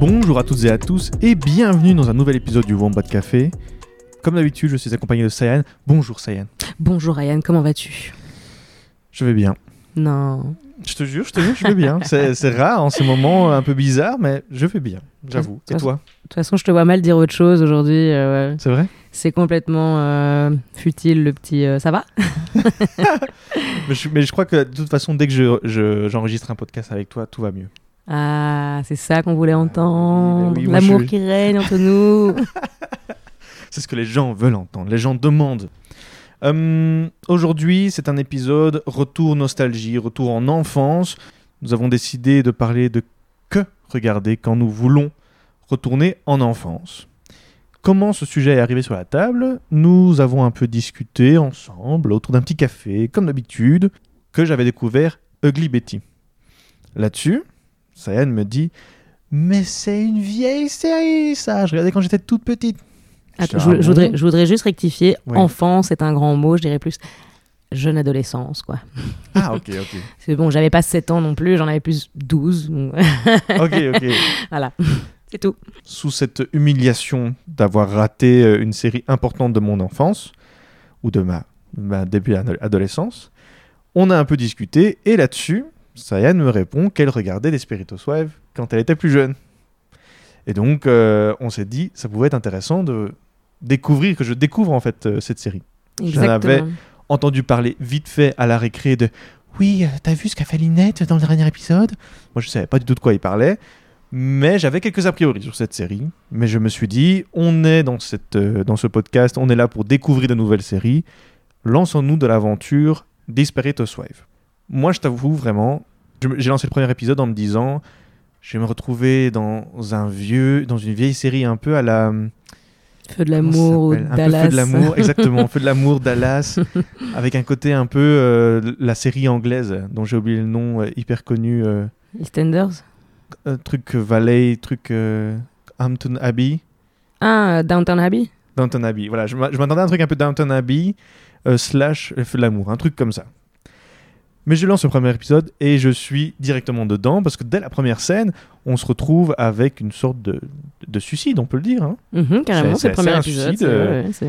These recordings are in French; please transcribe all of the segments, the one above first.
Bonjour à toutes et à tous et bienvenue dans un nouvel épisode du Wombat Café. Comme d'habitude, je suis accompagné de Sayan. Bonjour Sayan. Bonjour Ryan, comment vas-tu? Je vais bien. Non. Je te jure, je te jure, je vais bien. C'est rare en ces moments un peu bizarres, mais je vais bien, j'avoue. Et toi? De toute façon, je te vois mal dire autre chose aujourd'hui. euh, ouais. C'est vrai? C'est complètement euh, futile le petit. euh, ça va? Mais je, mais je crois que de toute façon, dès que je- je- j'enregistre un podcast avec toi, tout va mieux. Ah, c'est ça qu'on voulait entendre. oui, moi, L'amour je- qui règne entre nous. C'est ce que les gens veulent entendre, les gens demandent. Hum, Aujourd'hui, c'est un épisode retour nostalgie, retour en enfance. Nous avons décidé de parler de que regarder quand nous voulons retourner en enfance. Comment ce sujet est arrivé sur la table? Nous avons un peu discuté ensemble autour d'un petit café, comme d'habitude, que j'avais découvert Ugly Betty. Là-dessus, Sayan me dit Mais c'est une vieille série, ça Je regardais quand j'étais toute petite. Attends, je, voudrais, je voudrais juste rectifier. Oui. Enfant, c'est un grand mot. Je dirais plus jeune adolescence, quoi. Ah, ok, ok. C'est bon, j'avais pas 7 ans non plus, j'en avais plus 12. donc Ok, ok. voilà, c'est tout. Sous cette humiliation d'avoir raté euh, une série importante de mon enfance, ou de ma, ma début ado- adolescence, on a un peu discuté, et là-dessus, Sayan me répond qu'elle regardait les Spiritus Wives quand elle était plus jeune. Et donc, euh, on s'est dit, ça pouvait être intéressant de découvrir, que je découvre en fait euh, cette série. J'en avais- entendu parler vite fait à la récré de oui, euh, t'as vu ce qu'a fait Linette dans le dernier épisode? Moi, je savais pas du tout de quoi il parlait, mais j'avais quelques a priori sur cette série. Mais je me suis dit, on est dans, cette, euh, dans ce podcast, on est là pour découvrir de nouvelles séries. Lançons-nous de l'aventure Disparate Housewives. Moi, je t'avoue vraiment, j'ai lancé le premier épisode en me disant, je vais me retrouver dans un vieux, dans une vieille série un peu à la Feu de l'amour Dallas. peu feu de l'amour, exactement, feu de l'amour, Dallas, avec un côté un peu euh, la série anglaise dont j'ai oublié le nom, euh, hyper connu, euh, EastEnders. un truc euh, Valley, truc euh, Hampton Abbey, Ah, Downtown Abbey Downton Abbey. Voilà, je m'a- je m'attendais à un truc un peu Downton Abbey euh, slash feu de l'amour, un truc comme ça. Mais je lance le premier épisode et je suis directement dedans parce que dès la première scène, on se retrouve avec une sorte de, de suicide, on peut le dire. hein. Mhm, carrément, C'est- le premier épisode. suicide, euh, ouais,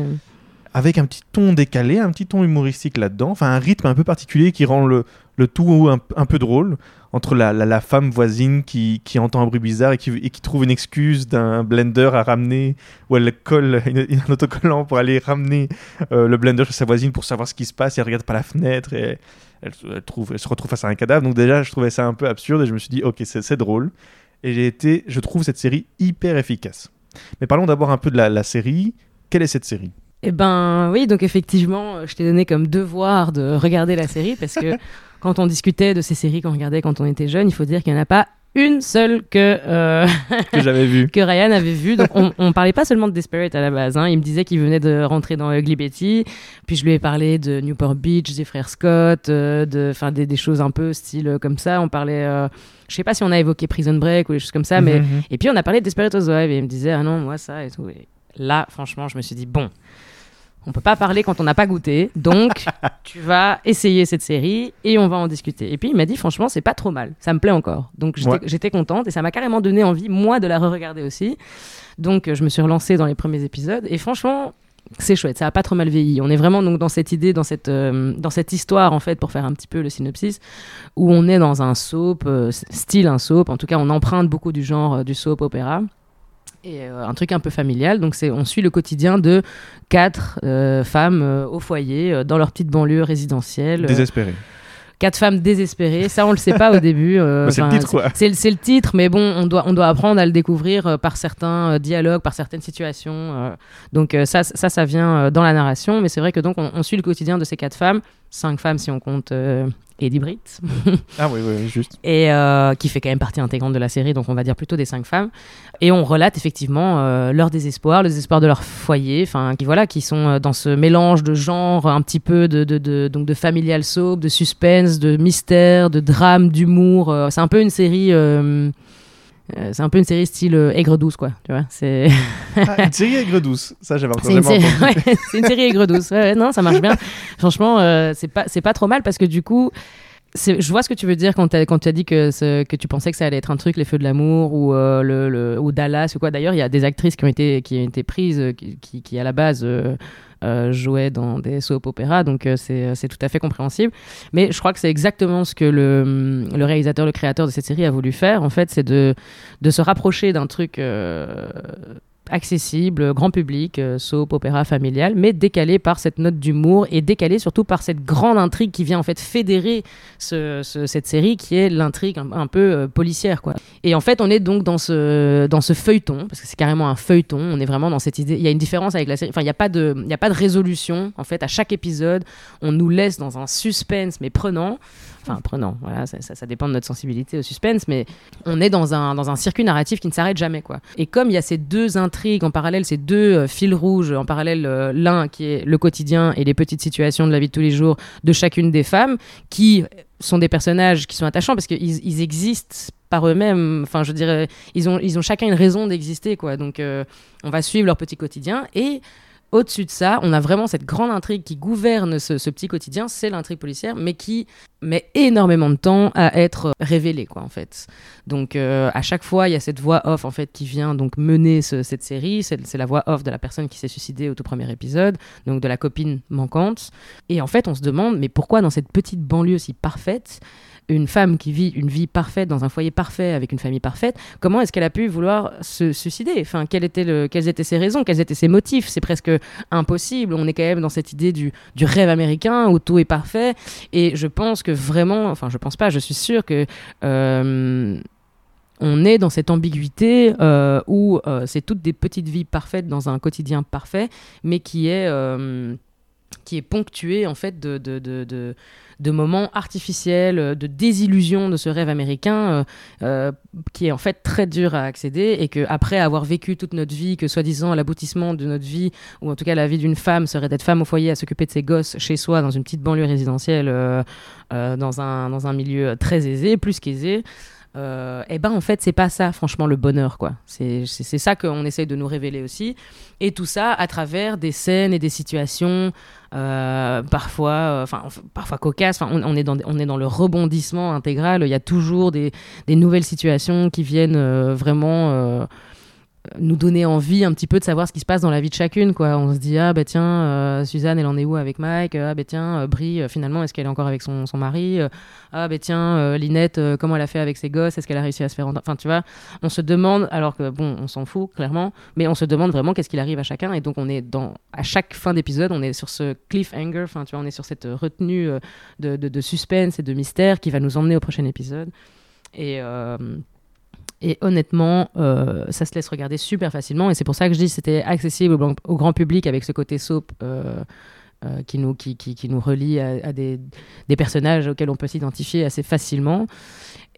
avec un petit ton décalé, un petit ton humoristique là-dedans, enfin un rythme un peu particulier qui rend le, le tout un, un peu drôle, entre la, la- la femme voisine qui, qui entend un bruit bizarre et qui, et qui trouve une excuse d'un blender à ramener, où elle colle une- une- un autocollant pour aller ramener euh, le blender chez sa voisine pour savoir ce qui se passe, et elle regarde par la fenêtre et elle, elle trouve, elle se retrouve face à un cadavre, donc déjà je trouvais ça un peu absurde et je me suis dit ok c'est drôle, et j'ai été, je trouve cette série hyper efficace. Mais parlons d'abord un peu de la, la série, quelle est cette série? Eh ben oui, donc effectivement, je t'ai donné comme devoir de regarder la série parce que quand on discutait de ces séries qu'on regardait quand on était jeune, il faut dire qu'il n'y en a pas une seule que, euh, que j'avais vu que Ryan avait vue. Donc on, on parlait pas seulement de Desperate à la base. hein. Il me disait qu'il venait de rentrer dans Ugly Betty. Puis je lui ai parlé de Newport Beach, des frères Scott, euh, de, enfin des, des choses un peu style euh, comme ça. On parlait, euh, je sais pas si on a évoqué Prison Break ou des choses comme ça, mais Mhm. et puis on a parlé de Desperate Housewives et il me disait ah non moi ça et tout. Et là franchement je me suis dit bon on peut pas parler quand on n'a pas goûté donc tu vas essayer cette série et on va en discuter. Et puis il m'a dit franchement c'est pas trop mal ça me plaît encore donc j'étais Ouais. contente et ça m'a carrément donné envie moi de la re-regarder aussi. Donc je me suis relancée dans les premiers épisodes et franchement c'est chouette, ça a pas trop mal vieilli. On est vraiment donc dans cette idée, dans cette, euh, dans cette histoire en fait, pour faire un petit peu le synopsis, où on est dans un soap, euh, style un soap. En tout cas, on emprunte beaucoup du genre euh, du soap opéra et euh, un truc un peu familial. Donc c'est, on suit le quotidien de quatre euh, femmes euh, au foyer dans leur petite banlieue résidentielle. Euh, Désespéré. quatre femmes désespérées. Ça, on le sait pas au début. Bah, c'est le titre, quoi. C'est le, titre, mais bon, on doit, on doit apprendre à le découvrir par certains dialogues, par certaines situations. donc ça, ça, ça vient dans la narration. Mais c'est vrai que donc on, on suit le quotidien de ces quatre femmes, cinq femmes si on compte euh, Eddie Britt, Ah oui, oui, juste. et euh, qui fait quand même partie intégrante de la série, donc on va dire plutôt des cinq femmes. Et on relate effectivement euh, leur désespoir, le désespoir de leur foyer, enfin qui voilà, qui sont euh, dans ce mélange de genres, un petit peu de, de, de- donc de familial soap, de suspense, de mystère, de drame, d'humour. c'est un peu une série. euh, euh, c'est un peu une série style euh, aigre douce quoi tu vois c'est Ah, une série aigre douce. Ça, j'avais encore jamais série... ouais, c'est une série aigre douce. Ouais, ouais, non, ça marche bien. Franchement, euh, c'est pas, c'est pas trop mal parce que du coup, je vois ce que tu veux dire quand, tu as dit que, ce- que tu pensais que ça allait être un truc, Les Feux de l'amour ou, euh, le, le- ou Dallas ou quoi. D'ailleurs, il y a des actrices qui ont été, qui ont été prises, qui, qui, qui, à la base euh, euh, jouaient dans des soap opéras, donc euh, c'est c'est tout à fait compréhensible. Mais je crois que c'est exactement ce que le, le réalisateur, le créateur de cette série a voulu faire. En fait, c'est de, de se rapprocher d'un truc. Euh, accessible, grand public, euh, soap, opéra familial, mais décalé par cette note d'humour et décalé surtout par cette grande intrigue qui vient en fait fédérer ce- ce- cette série qui est l'intrigue un, peu euh, policière quoi. Et en fait on est donc dans ce, dans ce feuilleton, parce que c'est carrément un feuilleton, on est vraiment dans cette idée, il y a une différence avec la série, enfin il n'y a, pas de- a pas de résolution en fait à chaque épisode, on nous laisse dans un suspense mais prenant, enfin prenant, voilà, ça, ça- dépend de notre sensibilité au suspense, mais on est dans un, dans un circuit narratif qui ne s'arrête jamais quoi. Et comme il y a ces deux intrigues en parallèle, ces deux euh, fils rouges en parallèle, euh, l'un qui est le quotidien et les petites situations de la vie de tous les jours de chacune des femmes, qui sont des personnages qui sont attachants parce qu'ils ils existent par eux-mêmes. Enfin, je dirais, ils ont, ils ont chacun une raison d'exister, quoi. Donc, euh, on va suivre leur petit quotidien et au-dessus de ça, on a vraiment cette grande intrigue qui gouverne ce, petit quotidien, c'est l'intrigue policière, mais qui met énormément de temps à être révélée, quoi, en fait. Donc, euh, à chaque fois, il y a cette voix off, en fait, qui vient donc mener ce- cette série. C'est la voix off de la personne qui s'est suicidée au tout premier épisode, donc de la copine manquante. Et en fait, on se demande, mais pourquoi dans cette petite banlieue si parfaite, une femme qui vit une vie parfaite dans un foyer parfait avec une famille parfaite, comment est-ce qu'elle a pu vouloir se suicider? Enfin, quelles étaient ses raisons? Quels étaient ses motifs? C'est presque impossible. On est quand même dans cette idée du, rêve américain où tout est parfait. Et je pense que vraiment, enfin, je pense pas, je suis sûre que. euh, on est dans cette ambiguïté euh, où euh, c'est toutes des petites vies parfaites dans un quotidien parfait, mais qui est, qui est ponctué en fait de- de moments artificiels, de désillusion de ce rêve américain euh, euh, qui est en fait très dur à accéder et que après avoir vécu toute notre vie, que soi-disant l'aboutissement de notre vie ou en tout cas la vie d'une femme serait d'être femme au foyer à s'occuper de ses gosses chez soi dans une petite banlieue résidentielle euh, euh, dans, un, dans un milieu très aisé, plus qu'aisé. Euh, et ben en fait c'est pas ça franchement le bonheur quoi c'est ça qu'on essaye de nous révéler aussi et tout ça à travers des scènes et des situations euh, parfois euh, enfin parfois cocasses enfin on, est dans on est dans le rebondissement intégral. Il y a toujours des, nouvelles situations qui viennent euh, vraiment euh, nous donner envie un petit peu de savoir ce qui se passe dans la vie de chacune quoi. On se dit ah bah tiens euh, Suzanne elle en est où avec Mike? Ah bah tiens euh, Brie euh, finalement est-ce qu'elle est encore avec son, son mari? Ah bah tiens Linette comment elle a fait avec ses gosses? Est-ce qu'elle a réussi à se faire enfin tu vois on se demande alors que bon on s'en fout clairement mais on se demande vraiment qu'est-ce qu'il arrive à chacun. Et donc on est dans à chaque fin d'épisode on est sur ce cliffhanger enfin tu vois on est sur cette retenue de, de, de suspense et de mystère qui va nous emmener au prochain épisode. Et et honnêtement, euh, ça se laisse regarder super facilement. Et c'est pour ça que je dis que c'était accessible au, grand public avec ce côté soap euh, euh, qui, nous, qui, qui, nous relie à, des, personnages auxquels on peut s'identifier assez facilement.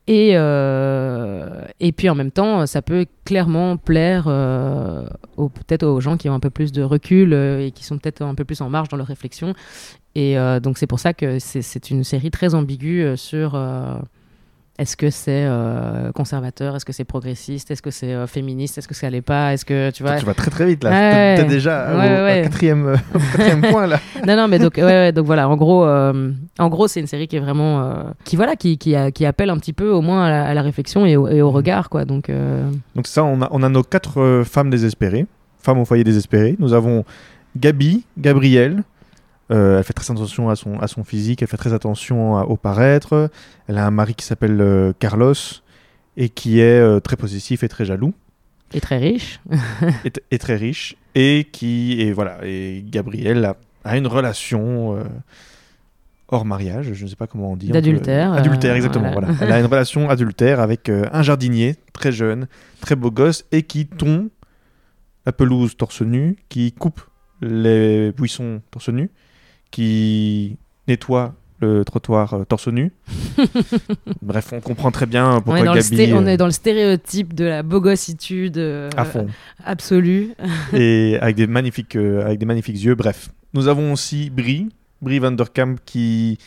Et, et puis en même temps, ça peut clairement plaire peut-être aux gens qui ont un peu plus de recul et qui sont peut-être un peu plus en marge dans leur réflexion. Et donc c'est pour ça que c'est- c'est une série très ambiguë sur est-ce que c'est euh, conservateur, est-ce que c'est progressiste, est-ce que c'est euh, féministe, est-ce que ça l'est pas, est-ce que tu vois? Tu vas très très vite là. Ouais, T'es- ouais. déjà au, Ouais, au ouais. quatrième, euh, au quatrième point là. non non mais donc donc voilà en gros en gros c'est une série qui est vraiment qui voilà qui, qui, appelle un petit peu au moins à la, à la réflexion et au, et au regard quoi donc Donc ça, on a, on a nos quatre femmes désespérées, femmes au foyer désespérées. Nous avons Gabi, Gabrielle. Euh, elle fait très attention à son, à son physique, elle fait très attention à- au paraître. Elle a un mari qui s'appelle euh, Carlos et qui est euh, très possessif et très jaloux est très riche et, et très riche et qui et voilà et Gabrielle a, a une relation hors mariage, je ne sais pas comment on dit. D'adultère, adultère, exactement. voilà. Voilà. Elle a une relation adultère avec un jardinier très jeune, très beau gosse et qui tond la pelouse torse nu, qui coupe les buissons torse nu, qui nettoie le trottoir euh, torse nu. Bref, on comprend très bien On pourquoi est, dans le Gabi sté- on euh, est dans le stéréotype de la bogossitude euh, à fond absolue. et avec des magnifiques euh, avec des magnifiques yeux. Bref, nous avons aussi Brie, Brie van der Kamp qui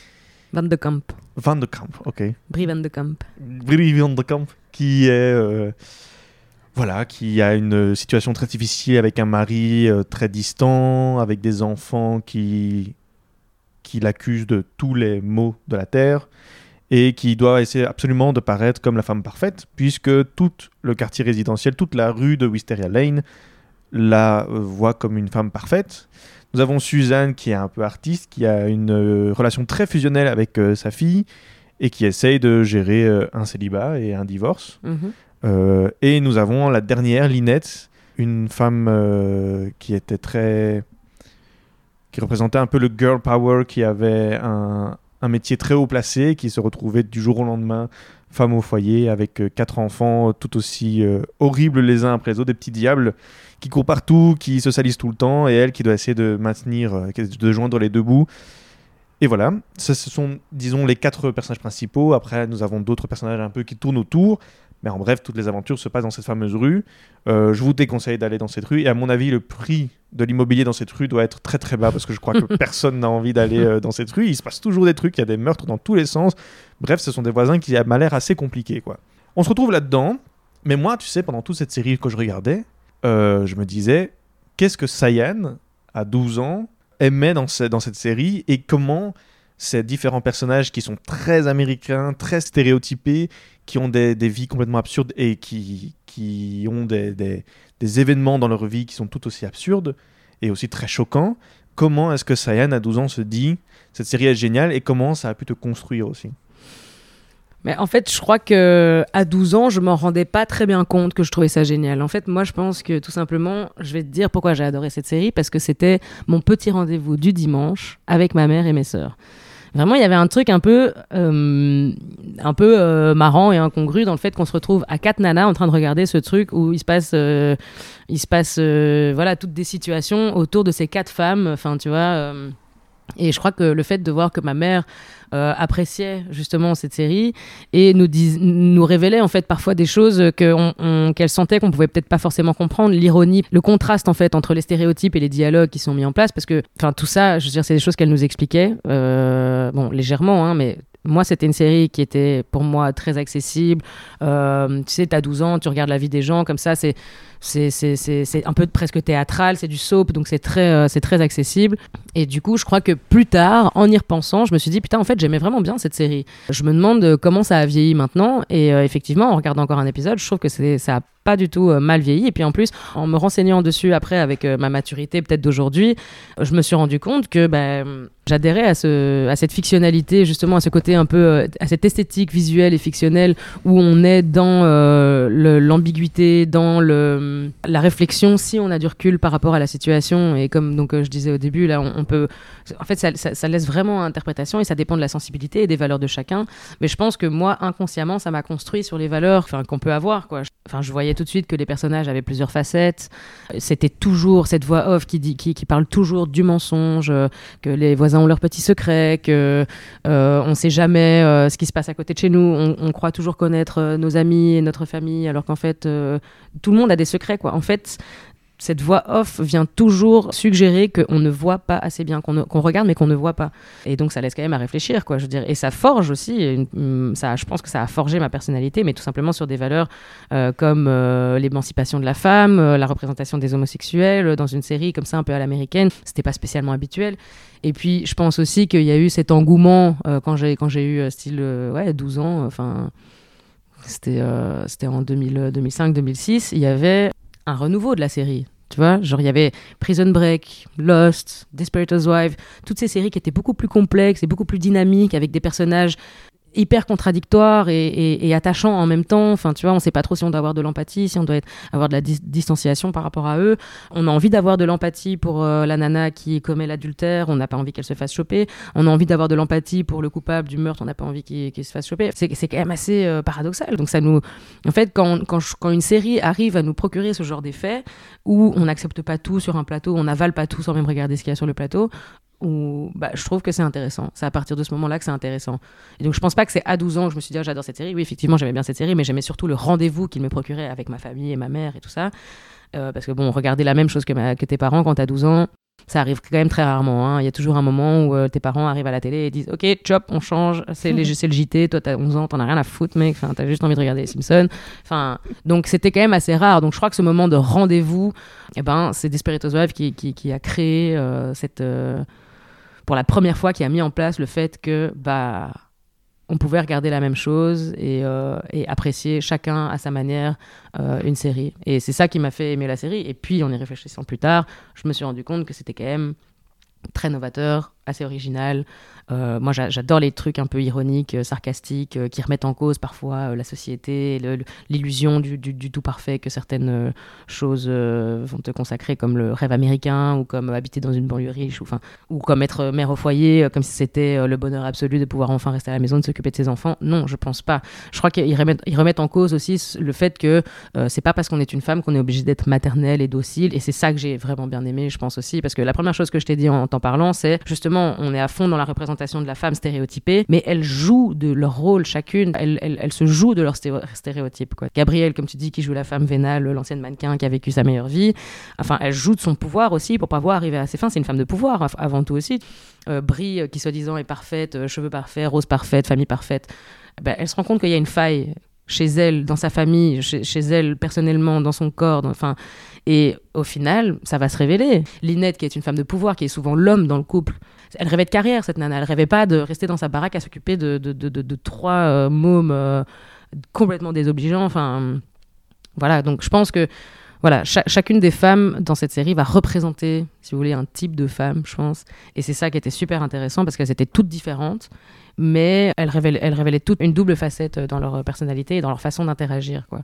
Van de Kamp. van der Kamp, ok. Brie Van de Kamp. Brie van der Kamp qui est voilà, qui a une situation très difficile avec un mari très distant, avec des enfants qui qui l'accusent de tous les maux de la terre et qui doit essayer absolument de paraître comme la femme parfaite puisque tout le quartier résidentiel, toute la rue de Wisteria Lane la voit comme une femme parfaite. Nous avons Suzanne qui est un peu artiste, qui a une euh, relation très fusionnelle avec euh, sa fille et qui essaye de gérer euh, un célibat et un divorce. Mhm. Et nous avons la dernière, Linette, une femme qui était très. Qui représentait un peu le girl power, qui avait un, métier très haut placé, qui se retrouvait du jour au lendemain femme au foyer avec euh, quatre enfants tout aussi euh, horribles les uns après les autres, des petits diables qui courent partout, qui se salissent tout le temps, et elle qui doit essayer de maintenir, euh, de joindre les deux bouts. Et voilà, ce sont, disons, les quatre personnages principaux. Après, nous avons d'autres personnages un peu qui tournent autour. Mais en bref, toutes les aventures se passent dans cette fameuse rue. Euh, je vous déconseille d'aller dans cette rue. Et à mon avis, le prix de l'immobilier dans cette rue doit être très très bas parce que je crois que personne n'a envie d'aller euh, dans cette rue. Il se passe toujours des trucs, il y a des meurtres dans tous les sens. Bref, ce sont des voisins qui m'a l'air assez compliqués. Quoi. On se retrouve là-dedans. Mais moi, tu sais, pendant toute cette série que je regardais, euh, je me disais, qu'est-ce que Sayan, à 12 ans, aimait dans, ce- dans cette série et comment ces différents personnages qui sont très américains, très stéréotypés, qui ont des, des vies complètement absurdes et qui, qui ont des, des- événements dans leur vie qui sont tout aussi absurdes et aussi très choquants. Comment est-ce que Sayan, à 12 ans, se dit cette série est géniale et comment ça a pu te construire aussi? Mais en fait, je crois que à 12 ans, je m'en rendais pas très bien compte que je trouvais ça génial. En fait, moi, je pense que tout simplement, je vais te dire pourquoi j'ai adoré cette série parce que c'était mon petit rendez-vous du dimanche avec ma mère et mes sœurs. Vraiment, il y avait un truc un peu, euh, euh, marrant et incongru dans le fait qu'on se retrouve à quatre nanas en train de regarder ce truc où il se passe, il se passe, euh, voilà, toutes des situations autour de ces quatre femmes. Enfin, tu vois. Et je crois que le fait de voir que ma mère euh, appréciait justement cette série et nous, dis- nous révélait en fait parfois des choses qu'elle sentait qu'on pouvait peut-être pas forcément comprendre, l'ironie, le contraste en fait entre les stéréotypes et les dialogues qui sont mis en place parce que enfin tout ça, je veux dire, c'est des choses qu'elle nous expliquait, euh, bon légèrement, hein, mais moi, c'était une série qui était pour moi très accessible. Euh, tu sais, tu as 12 ans, tu regardes la vie des gens comme ça, c'est c'est un peu presque théâtral, c'est du soap, donc c'est très, euh, très accessible. Et du coup, je crois que plus tard, en y repensant, je me suis dit, putain, en fait, j'aimais vraiment bien cette série. Je me demande euh, comment ça a vieilli maintenant. Et euh, effectivement, en regardant encore un épisode, je trouve que ça a pas du tout mal vieilli. Et puis en plus, en me renseignant dessus après avec ma maturité peut-être d'aujourd'hui, je me suis rendu compte que ben, j'adhérais à, ce, à cette fictionnalité, justement à ce côté un peu, à cette esthétique visuelle et fictionnelle où on est dans l'ambiguïté, dans le, la réflexion, si on a du recul par rapport à la situation. Et comme donc, euh, je disais au début, là, on, peut. En fait, ça, laisse vraiment à interprétation et ça dépend de la sensibilité et des valeurs de chacun. Mais je pense que moi, inconsciemment, ça m'a construit sur les valeurs qu'on peut avoir. Enfin, je voyais tout de suite que les personnages avaient plusieurs facettes. C'était toujours cette voix off qui, dit, qui, parle toujours du mensonge, euh, que les voisins ont leurs petits secrets, que euh, on sait jamais euh, ce qui se passe à côté de chez nous. On, croit toujours connaître euh, nos amis et notre famille, alors qu'en fait, euh, tout le monde a des secrets. Quoi. En fait, cette voix off vient toujours suggérer qu'on ne voit pas assez bien, qu'on regarde mais qu'on ne voit pas. Et donc ça laisse quand même à réfléchir, quoi. Je dire, et ça forge aussi. une- ça, je pense que ça a forgé ma personnalité, mais tout simplement sur des valeurs euh, comme euh, l'émancipation de la femme, euh, la représentation des homosexuels dans une série comme ça un peu à l'américaine. C'était pas spécialement habituel. Et puis je pense aussi qu'il y a eu cet engouement quand j'ai quand j'ai eu style ouais 12 ans. Enfin, c'était euh, c'était en 2005-2006. Il y avait un renouveau de la série. Tu vois, genre il y avait Prison Break, Lost, Desperate Housewives, toutes ces séries qui étaient beaucoup plus complexes et beaucoup plus dynamiques avec des personnages hyper contradictoires et, et- et attachants en même temps. Enfin, tu vois, on sait pas trop si on doit avoir de l'empathie, si on doit avoir de la dis- distanciation par rapport à eux. On a envie d'avoir de l'empathie pour euh, la nana qui commet l'adultère, on n'a pas envie qu'elle se fasse choper. On a envie d'avoir de l'empathie pour le coupable du meurtre, on n'a pas envie qu'il se fasse choper. C'est quand même assez euh, paradoxal. Donc ça nous, en fait, quand, quand une série arrive à nous procurer ce genre d'effet, où on n'accepte pas tout sur un plateau, on n'avale pas tout sans même regarder ce qu'il y a sur le plateau, où bah, je trouve que c'est intéressant. C'est à partir de ce moment-là que c'est intéressant. Et donc je pense pas que c'est à 12 ans que je me suis dit, ah, j'adore cette série. Oui, effectivement, j'aimais bien cette série, mais j'aimais surtout le rendez-vous qu'il me procurait avec ma famille et ma mère et tout ça. Euh, parce que bon, regarder la même chose que, ma- que tes parents quand t'as 12 ans, ça arrive quand même très rarement. hein. Il y a toujours un moment où euh, tes parents arrivent à la télé et disent Ok, chop, on change, c'est le JT, toi t'as 11 ans, t'en as rien à foutre, mec, enfin, t'as juste envie de regarder les Simpsons. Enfin, donc c'était quand même assez rare. Donc je crois que ce moment de rendez-vous, eh ben, c'est Desperate Housewives qui, qui, qui a créé euh, cette. Pour la première fois, qui a mis en place le fait que. bah on pouvait regarder la même chose et, euh, apprécier chacun à sa manière euh, une série. Et c'est ça qui m'a fait aimer la série. Et puis, en y réfléchissant plus tard, je me suis rendu compte que c'était quand même très novateur, assez original. Euh, moi, j'a- j'adore les trucs un peu ironiques, euh, sarcastiques, euh, qui remettent en cause parfois la société, l'illusion du, tout parfait que certaines choses vont te consacrer, comme le rêve américain, ou comme habiter dans une banlieue riche, ou, ou comme être mère au foyer, comme si c'était le bonheur absolu de pouvoir enfin rester à la maison, de s'occuper de ses enfants. Non, je pense pas. Je crois qu'ils remettent, en cause aussi le fait que euh, c'est pas parce qu'on est une femme qu'on est obligé d'être maternelle et docile. Et c'est ça que j'ai vraiment bien aimé, je pense aussi. Parce que la première chose que je t'ai dit en t'en parlant, c'est justement, on est à fond dans la représentation de la femme stéréotypée, mais elles jouent de leur rôle chacune. Elles, se jouent de leur stéréo- stéréotype. Gabrielle, comme tu dis, qui joue la femme vénale, l'ancienne mannequin qui a vécu sa meilleure vie. Enfin, elle joue de son pouvoir aussi pour pas voir arriver à ses fins. C'est une femme de pouvoir av- avant tout aussi. Euh, Brie, euh, qui soi-disant est parfaite, euh, cheveux parfaits, rose parfaite, famille parfaite. Ben, elle se rend compte qu'il y a une faille chez elle, dans sa famille, chez, elle personnellement, dans son corps. Enfin, et au final, ça va se révéler. Linette, qui est une femme de pouvoir, qui est souvent l'homme dans le couple, elle rêvait de carrière, cette nana. Elle rêvait pas de rester dans sa baraque à s'occuper de, trois euh, mômes euh, complètement désobligeants. Enfin, voilà. Donc, je pense que voilà, cha- chacune des femmes dans cette série va représenter, si vous voulez, un type de femme, je pense. Et c'est ça qui était super intéressant parce qu'elles étaient toutes différentes, mais elles révélaient, elles révélaient toutes une double facette dans leur personnalité et dans leur façon d'interagir, quoi.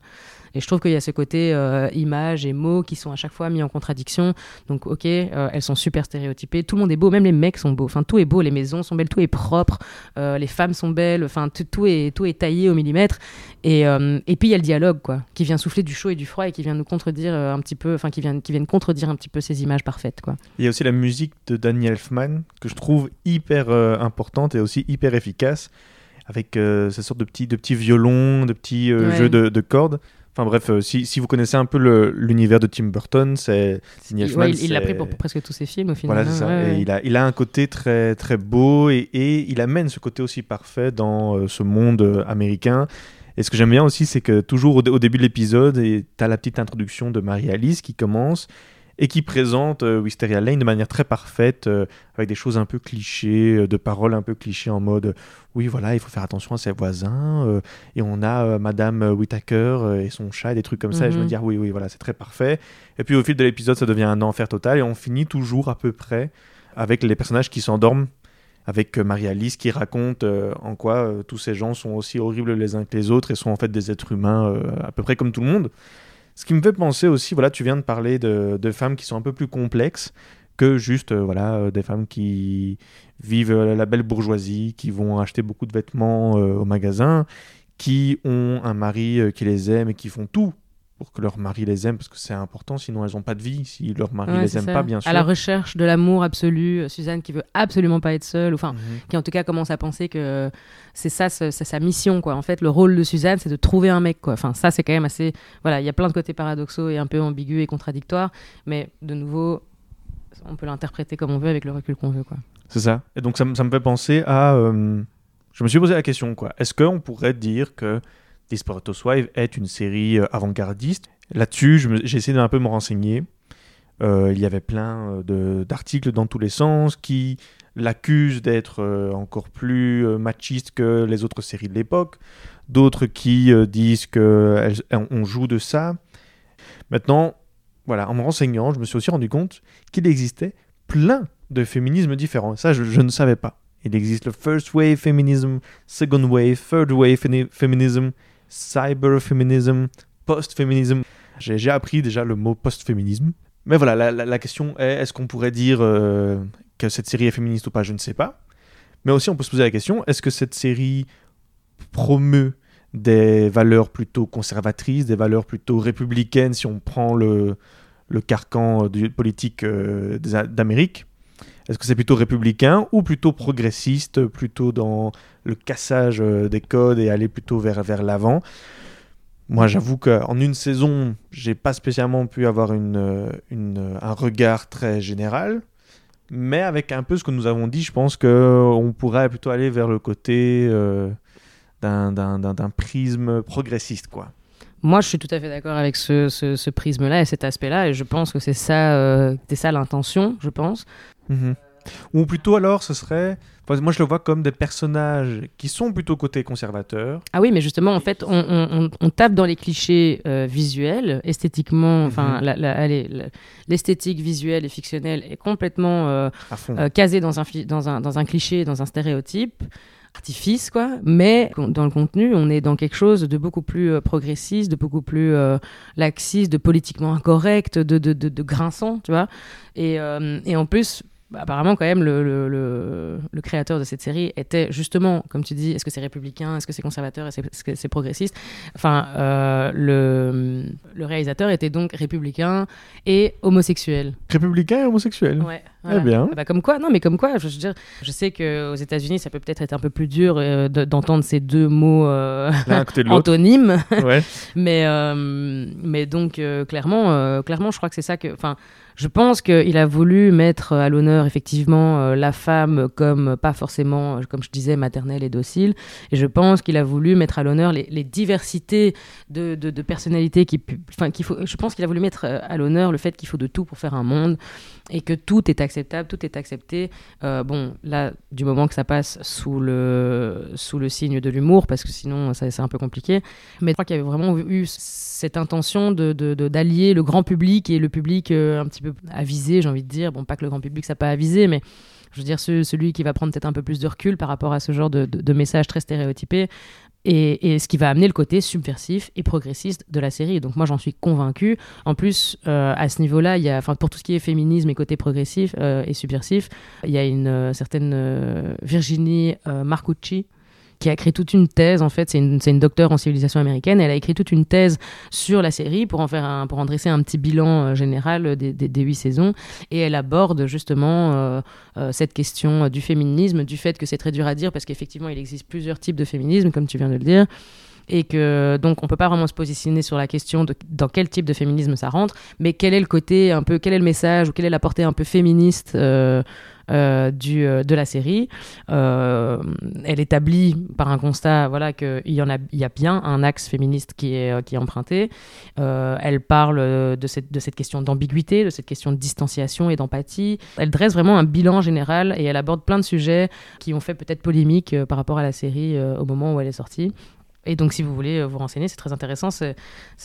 Et je trouve qu'il y a ce côté euh, images et mots qui sont à chaque fois mis en contradiction. Donc, ok, euh, elles sont super stéréotypées. Tout le monde est beau, même les mecs sont beaux. Enfin, tout est beau. Les maisons sont belles, tout est propre. euh, les femmes sont belles. Enfin, tout, est, tout est taillé au millimètre. Et, euh, et puis, il y a le dialogue, quoi, qui vient souffler du chaud et du froid et qui vient nous contredire un petit peu, enfin, qui vient, qui viennent contredire un petit peu ces images parfaites, quoi. Il y a aussi la musique de Danny Elfman que je trouve hyper importante et aussi hyper efficace avec euh, ces sortes de petits, de petits violons, de petits euh, Ouais. jeux de, de cordes. Enfin bref, euh, si, si vous connaissez un peu l'univers de Tim Burton, c'est ouais, il- l'a pris pour presque tous ses films, au final. Voilà, c'est ça. ouais, Et il a, il a un côté très, très beau et, et il amène ce côté aussi parfait dans euh, ce monde euh, américain. Et ce que j'aime bien aussi, c'est que toujours au, au début de l'épisode, tu as la petite introduction de Marie-Alice qui commence et qui présente euh, Wisteria Lane de manière très parfaite, euh, avec des choses un peu clichés, euh, de paroles un peu clichés en mode euh, oui, voilà, il faut faire attention à ses voisins. et on a Madame Whittaker et son chat, et des trucs comme ça. Et je me Mhm. dis, ah oui, oui, voilà, c'est très parfait. Et puis au fil de l'épisode, ça devient un enfer total et on finit toujours à peu près avec les personnages qui s'endorment, avec Marie-Alice qui raconte en quoi tous ces gens sont aussi horribles les uns que les autres et sont en fait des êtres humains à peu près comme tout le monde. Ce qui me fait penser aussi, voilà, tu viens de parler de, de femmes qui sont un peu plus complexes que juste euh, voilà, euh, des femmes qui vivent euh, la belle bourgeoisie, qui vont acheter beaucoup de vêtements au magasin, qui ont un mari qui les aime et qui font tout pour que leur mari les aime, parce que c'est important, sinon elles n'ont pas de vie si leur mari Ouais, les aime ça. pas, bien sûr. À la recherche de l'amour absolu, euh, Suzanne qui veut absolument pas être seule, enfin, Mhm. qui en tout cas commence à penser que c'est ça, c'est sa mission, quoi. En fait, le rôle de Suzanne, c'est de trouver un mec, quoi. Enfin, ça, c'est quand même assez. Voilà, il y a plein de côtés paradoxaux et un peu ambigus et contradictoires, mais de nouveau, on peut l'interpréter comme on veut avec le recul qu'on veut, quoi. C'est ça. Et donc ça, me- ça me fait penser à... euh, je me suis posé la question, quoi. Est-ce qu'on pourrait dire que Desperate Housewives est une série euh, avant-gardiste Là-dessus, j'ai essayé d'un peu me renseigner. Euh, il y avait plein euh, d'articles dans tous les sens qui l'accusent d'être encore plus machiste que les autres séries de l'époque. D'autres qui disent qu'on joue de ça. Maintenant, voilà, en me renseignant, je me suis aussi rendu compte qu'il existait plein de féminismes différents. Ça, je, je ne savais pas. Il existe le first wave feminism, second wave, third wave feni- feminism, cyber feminism, post feminism. J'ai appris déjà le mot post féminisme. Mais voilà, la, la- question est est-ce qu'on pourrait dire euh, que cette série est féministe ou pas? Je ne sais pas. Mais aussi, on peut se poser la question est-ce que cette série promeut des valeurs plutôt conservatrices, des valeurs plutôt républicaines si on prend le, le carcan euh, politique euh, d'Amérique? Est-ce que c'est plutôt républicain ou plutôt progressiste, plutôt dans le cassage euh, des codes et aller plutôt vers, vers l'avant? Moi, j'avoue qu'en une saison, j'ai pas spécialement pu avoir une, euh, une- un regard très général. Mais avec un peu ce que nous avons dit, je pense qu'on pourrait plutôt aller vers le côté euh, d'un prisme progressiste. quoi. Moi, je suis tout à fait d'accord avec ce, ce- ce prisme-là et cet aspect-là, et je pense que c'est ça, euh, ça l'intention, je pense. Mhm. Ou plutôt alors, ce serait... enfin, moi, je le vois comme des personnages qui sont plutôt côté conservateur. Ah oui, mais justement, en fait, on, on- tape dans les clichés euh, visuels, esthétiquement, enfin, Mhm. la- l'esthétique visuelle et fictionnelle est complètement euh, euh, casée dans un, dans, un, dans un cliché, dans un stéréotype, artifice, quoi. Mais dans le contenu, on est dans quelque chose de beaucoup plus euh, progressiste, de beaucoup plus euh, laxiste, de politiquement incorrect, de, de, de, de grinçant, tu vois. Et, euh, et en plus, bah, apparemment, quand même, le, le, le- le créateur de cette série était justement, comme tu dis, est-ce que c'est républicain, est-ce que c'est conservateur, est-ce que c'est progressiste? Enfin, euh, le, le réalisateur était donc républicain et homosexuel. Républicain et homosexuel. Ouais. Eh bien. Ah bah, comme quoi, non, mais comme quoi, je, veux dire, je sais qu'aux États-Unis, ça peut peut-être être un peu plus dur euh, de- d'entendre ces deux mots euh, antonymes, ouais. mais, euh, mais donc, clairement, clairement, je crois que c'est ça que. Enfin, je pense qu'il a voulu mettre à l'honneur, effectivement, euh, la femme comme euh, pas forcément, euh, comme je disais, maternelle et docile. Et je pense qu'il a voulu mettre à l'honneur les, diversités de, personnalités qui. faut. Je pense qu'il a voulu mettre euh, à l'honneur le fait qu'il faut de tout pour faire un monde et que tout est acceptable, tout est accepté. Euh, bon, là, du moment que ça passe sous le, sous le signe de l'humour, parce que sinon, c'est un peu compliqué. Mais je crois qu'il y avait vraiment eu cette intention de, de- de- d'allier le grand public et le public euh, un petit peu avisé, j'ai envie de dire. Bon, pas que le grand public, ça pas avisé, mais je veux dire, ce- celui qui va prendre peut-être un peu plus de recul par rapport à ce genre de, de, de message très stéréotypé. Et, ce qui va amener le côté subversif et progressiste de la série. Donc moi j'en suis convaincue. En plus, euh, à ce niveau-là, pour tout ce qui est féminisme et côté progressif euh, et subversif, il y a une euh, certaine Virginie Marcucci qui a écrit toute une thèse. En fait, c'est une, une docteure en civilisation américaine. Elle a écrit toute une thèse sur la série pour en faire un, pour en dresser un petit bilan euh, général des, des, des huit saisons. Et elle aborde justement euh, euh, cette question euh, du féminisme, du fait que c'est très dur à dire parce qu'effectivement, il existe plusieurs types de féminisme, comme tu viens de le dire. Et que donc on peut pas vraiment se positionner sur la question de dans quel type de féminisme ça rentre, mais quel est le côté un peu, quel est le message ou quelle est la portée un peu féministe euh, euh, du, euh, de la série. Euh, elle établit par un constat voilà, qu'il y, en a, il y a bien un axe féministe qui est, qui emprunté. Elle parle de cette, de cette question d'ambiguïté, de cette question de distanciation et d'empathie. Elle dresse vraiment un bilan général et elle aborde plein de sujets qui ont fait peut-être polémique par rapport à la série au moment où elle est sortie. Et donc, si vous voulez euh, vous renseigner, c'est très intéressant. Ça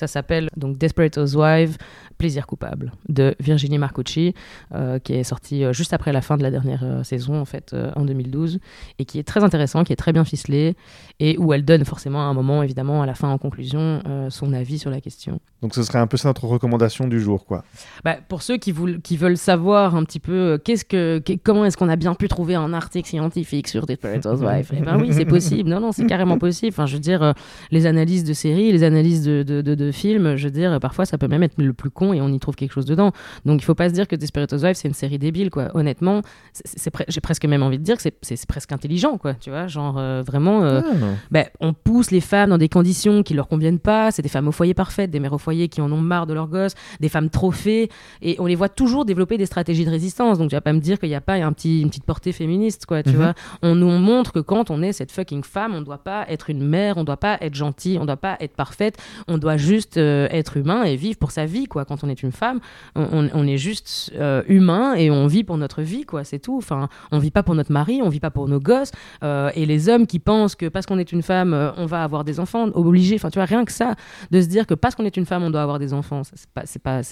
s'appelle donc Desperate Housewives, Plaisir coupable, de Virginie Marcucci, euh, qui est sorti euh, juste après la fin de la dernière euh, saison, en fait, euh, en 2012, et qui est très intéressant, qui est très bien ficelé, et où elle donne forcément à un moment, évidemment, à la fin, en conclusion, son avis sur la question. Donc ce serait un peu ça notre recommandation du jour, quoi. Bah, pour ceux qui, veulent savoir un petit peu qu'est-ce que, qu'est- comment est-ce qu'on a bien pu trouver un article scientifique sur Desperate Housewives, eh ben oui, c'est possible. Non, non, c'est carrément possible. Enfin, je veux dire, euh, les analyses de séries, les analyses de, de, de- de films, je veux dire, parfois ça peut même être le plus con et on y trouve quelque chose dedans. Donc il faut pas se dire que Desperate Housewives c'est une série débile, quoi. Honnêtement, c'est, c'est pre- j'ai presque même envie de dire que c'est, presque intelligent, quoi. Tu vois, genre euh, vraiment. euh, Ah, ben, on pousse les femmes dans des conditions qui leur conviennent pas. C'est des femmes au foyer parfaites, des mères au foyer qui en ont marre de leurs gosses, des femmes trophées. Et on les voit toujours développer des stratégies de résistance. Donc, tu vas pas me dire qu'il n'y a pas un petit, une petite portée féministe, quoi. Tu Mhm. vois, on nous montre que quand on est cette fucking femme, on doit pas être une mère, on doit pas être gentille, on doit pas être parfaite. On doit juste euh, être humain et vivre pour sa vie, quoi. Quand on est une femme, on, est juste euh, humain et on vit pour notre vie, quoi. C'est tout. Enfin, on vit pas pour notre mari, on vit pas pour nos gosses. Euh, et les hommes qui pensent que parce qu'on est une femme, on va avoir des enfants, obligés. Enfin, tu vois, rien que ça, de se dire que parce qu'on est une femme, on doit avoir des enfants, c'est pas, c'est pas,